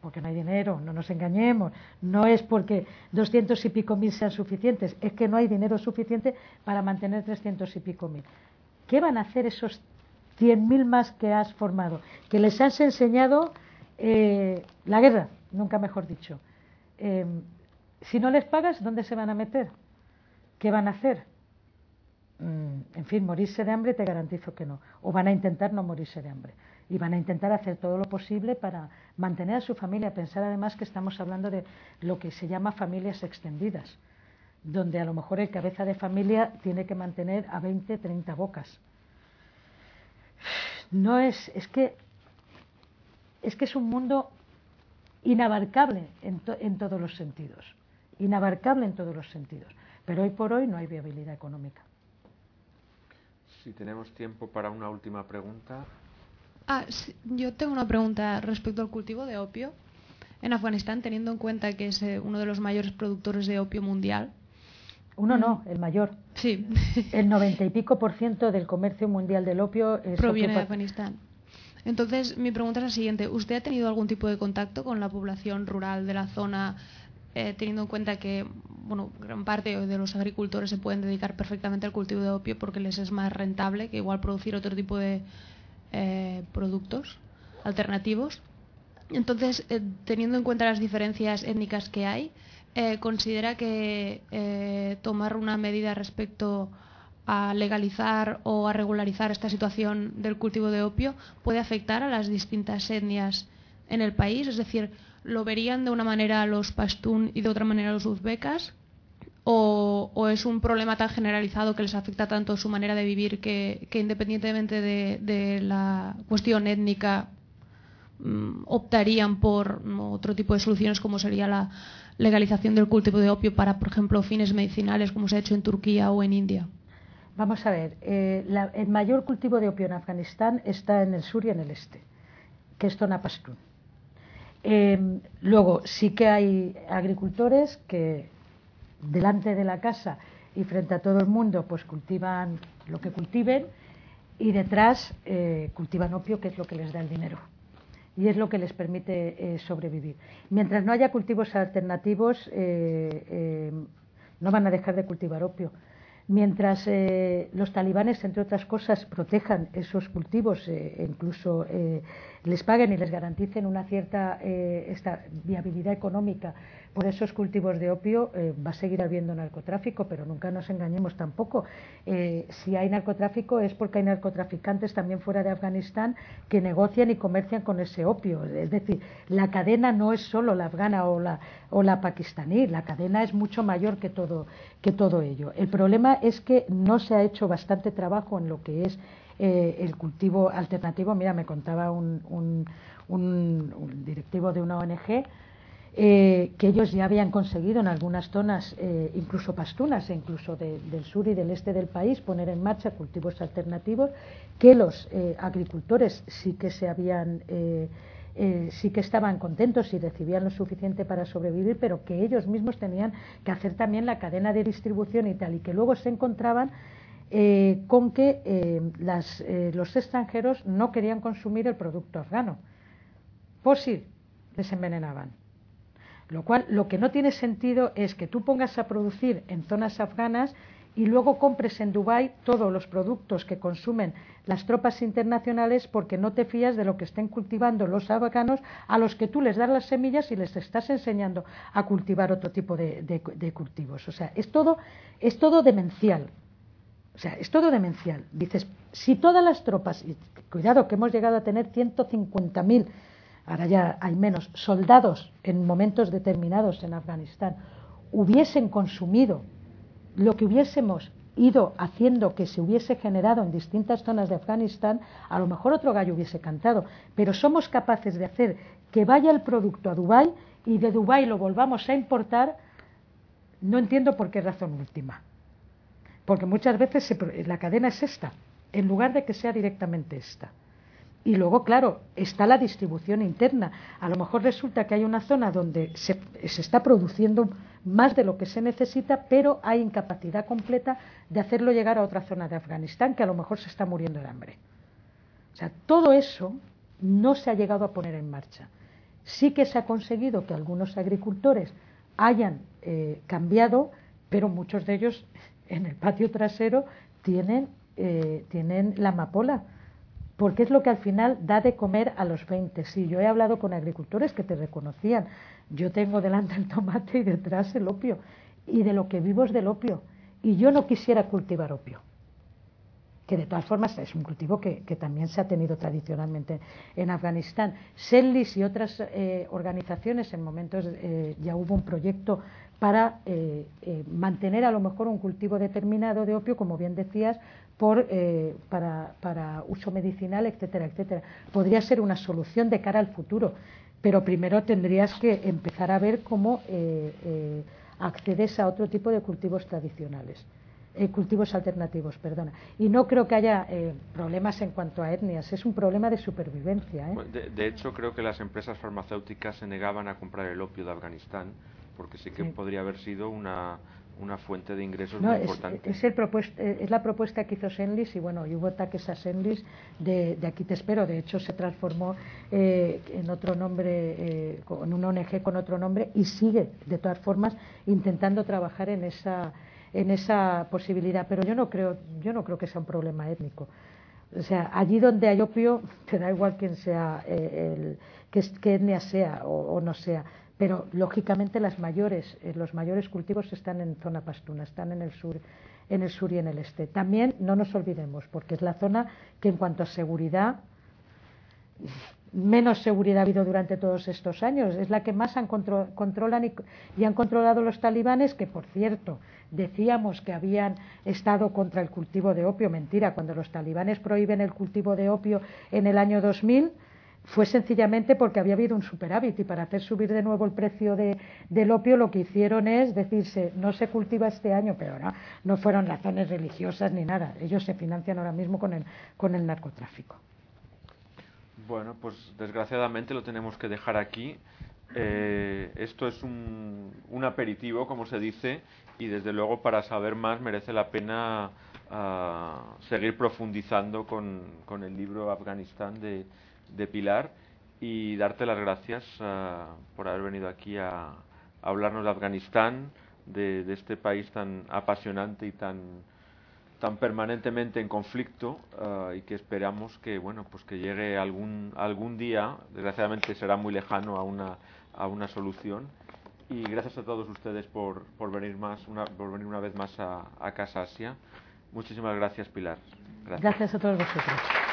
porque no hay dinero, no nos engañemos, no es porque 200 y pico mil sean suficientes, es que no hay dinero suficiente para mantener 300 y pico mil. ¿Qué van a hacer esos 100.000 más que has formado? Que les has enseñado eh, la guerra, nunca mejor dicho. Eh, si no les pagas, ¿dónde se van a meter? ¿Qué van a hacer? Mm, en fin, morirse de hambre te garantizo que no. O van a intentar no morirse de hambre. Y van a intentar hacer todo lo posible para mantener a su familia. Pensar además que estamos hablando de lo que se llama familias extendidas, donde a lo mejor el cabeza de familia tiene que mantener a 20, 30 bocas. No es, es que es que es un mundo inabarcable en, en todos los sentidos, inabarcable en todos los sentidos. Pero hoy por hoy no hay viabilidad económica. Si tenemos tiempo para una última pregunta. Ah, sí, yo tengo una pregunta respecto al cultivo de opio en Afganistán, teniendo en cuenta que es eh, uno de los mayores productores de opio mundial. Uno no, el mayor. Sí, El noventa y pico por ciento del comercio mundial del opio es proviene de opio Afganistán. Entonces, mi pregunta es la siguiente. ¿Usted ha tenido algún tipo de contacto con la población rural de la zona, eh, teniendo en cuenta que bueno, gran parte de los agricultores se pueden dedicar perfectamente al cultivo de opio porque les es más rentable que igual producir otro tipo de eh, productos alternativos? Entonces, eh, teniendo en cuenta las diferencias étnicas que hay, eh, ¿considera que eh, tomar una medida respecto a legalizar o a regularizar esta situación del cultivo de opio puede afectar a las distintas etnias en el país? Es decir, ¿lo verían de una manera los pastún y de otra manera los uzbecas? O, es un problema tan generalizado que les afecta tanto su manera de vivir que, independientemente de, la cuestión étnica mm, optarían por otro tipo de soluciones como sería la legalización del cultivo de opio para, por ejemplo, fines medicinales como se ha hecho en Turquía o en India? Vamos a ver, eh, el mayor cultivo de opio en Afganistán está en el sur y en el este, que es zona pastún. Eh, luego, sí que hay agricultores que delante de la casa y frente a todo el mundo, pues cultivan lo que cultiven y detrás eh, cultivan opio, que es lo que les da el dinero y es lo que les permite sobrevivir. Mientras no haya cultivos alternativos, no van a dejar de cultivar opio mientras eh, los talibanes, entre otras cosas, protejan esos cultivos, e incluso eh, les paguen y les garanticen una cierta esta viabilidad económica por esos cultivos de opio eh, va a seguir habiendo narcotráfico, pero nunca nos engañemos tampoco. Eh, si hay narcotráfico es porque hay narcotraficantes también fuera de Afganistán que negocian y comercian con ese opio. Es decir, la cadena no es solo la afgana o la, o la pakistaní, la cadena es mucho mayor que todo, que todo ello. El problema es que no se ha hecho bastante trabajo en lo que es eh, el cultivo alternativo. Mira, me contaba un, un, un directivo de una ONG eh, que ellos ya habían conseguido en algunas zonas, eh, incluso pastunas, e incluso del sur y del este del país, poner en marcha cultivos alternativos, que los eh, agricultores sí que se habían sí que estaban contentos y recibían lo suficiente para sobrevivir, pero que ellos mismos tenían que hacer también la cadena de distribución y tal, y que luego se encontraban con que los extranjeros no querían consumir el producto afgano. Si les envenenaban. Lo cual, lo que no tiene sentido es que tú pongas a producir en zonas afganas y luego compres en Dubái todos los productos que consumen las tropas internacionales porque no te fías de lo que estén cultivando los afganos a los que tú les das las semillas y les estás enseñando a cultivar otro tipo de, de cultivos. O sea, es todo, es todo demencial. O sea, es todo demencial. Dices, si todas las tropas, y cuidado que hemos llegado a tener 150.000 ahora ya hay menos, soldados en momentos determinados en Afganistán hubiesen consumido lo que hubiésemos ido haciendo que se hubiese generado en distintas zonas de Afganistán, a lo mejor otro gallo hubiese cantado, pero somos capaces de hacer que vaya el producto a Dubái y de Dubái lo volvamos a importar, no entiendo por qué razón última. Porque muchas veces la cadena es esta, en lugar de que sea directamente esta. Y luego, claro, está la distribución interna. A lo mejor resulta que hay una zona donde se, está produciendo más de lo que se necesita, pero hay incapacidad completa de hacerlo llegar a otra zona de Afganistán que a lo mejor se está muriendo de hambre. O sea, todo eso no se ha llegado a poner en marcha. Sí que se ha conseguido que algunos agricultores hayan eh, cambiado, pero muchos de ellos en el patio trasero tienen, eh, tienen la amapola porque es lo que al final da de comer a los 20. Sí, yo he hablado con agricultores que te reconocían. Yo tengo delante el tomate y detrás el opio. Y de lo que vivo es del opio. Y yo no quisiera cultivar opio. Que de todas formas es un cultivo que, también se ha tenido tradicionalmente en Afganistán. Sellis y otras eh, organizaciones en momentos eh, ya hubo un proyecto para eh, mantener a lo mejor un cultivo determinado de opio, como bien decías, por, eh, para, para, uso medicinal, etcétera, etcétera. Podría ser una solución de cara al futuro, pero primero tendrías que empezar a ver cómo eh, eh, accedes a otro tipo de cultivos tradicionales. cultivos alternativos, perdona. Y no creo que haya problemas en cuanto a etnias, es un problema de supervivencia. De, de, hecho, creo que las empresas farmacéuticas se negaban a comprar el opio de Afganistán, porque sí que podría haber sido una, una fuente de ingresos muy importante. Es, el eh, es la propuesta que hizo Senlis y bueno, y hubo ataques a Senlis de, de aquí te espero. De hecho, se transformó eh, en otro nombre, eh, en un ONG con otro nombre y sigue, de todas formas, intentando trabajar en esa, en esa posibilidad. Pero yo no creo, yo no creo que sea un problema étnico. O sea, allí donde hay opio, te da igual quién sea, el, que, etnia sea o no sea pero lógicamente las mayores, eh, los mayores cultivos están en zona pastuna, están en el sur, en el sur y en el este. También no nos olvidemos, porque es la zona que en cuanto a seguridad menos seguridad ha habido durante todos estos años. Es la que más han controlan y, han controlado los talibanes, que por cierto decíamos que habían estado contra el cultivo de opio. Mentira, cuando los talibanes prohíben el cultivo de opio en el año 2000 fue sencillamente porque había habido un superávit y para hacer subir de nuevo el precio del opio lo que hicieron es decirse no se cultiva este año, pero no, no fueron razones religiosas ni nada. Ellos se financian ahora mismo con el, con el narcotráfico. Bueno, pues desgraciadamente lo tenemos que dejar aquí. Eh, esto es un, un, aperitivo, como se dice, y desde luego para saber más merece la pena uh, seguir profundizando con, con, el libro Afganistán de, de, Pilar y darte las gracias uh, por haber venido aquí a, hablarnos de Afganistán, de, este país tan apasionante y tan tan permanentemente en conflicto uh, y que esperamos que bueno pues que llegue algún algún día desgraciadamente será muy lejano a una a una solución. Y gracias a todos ustedes por, por venir más una, por venir una vez más a, a Casa muchísimas gracias Pilar. Gracias a todos vosotros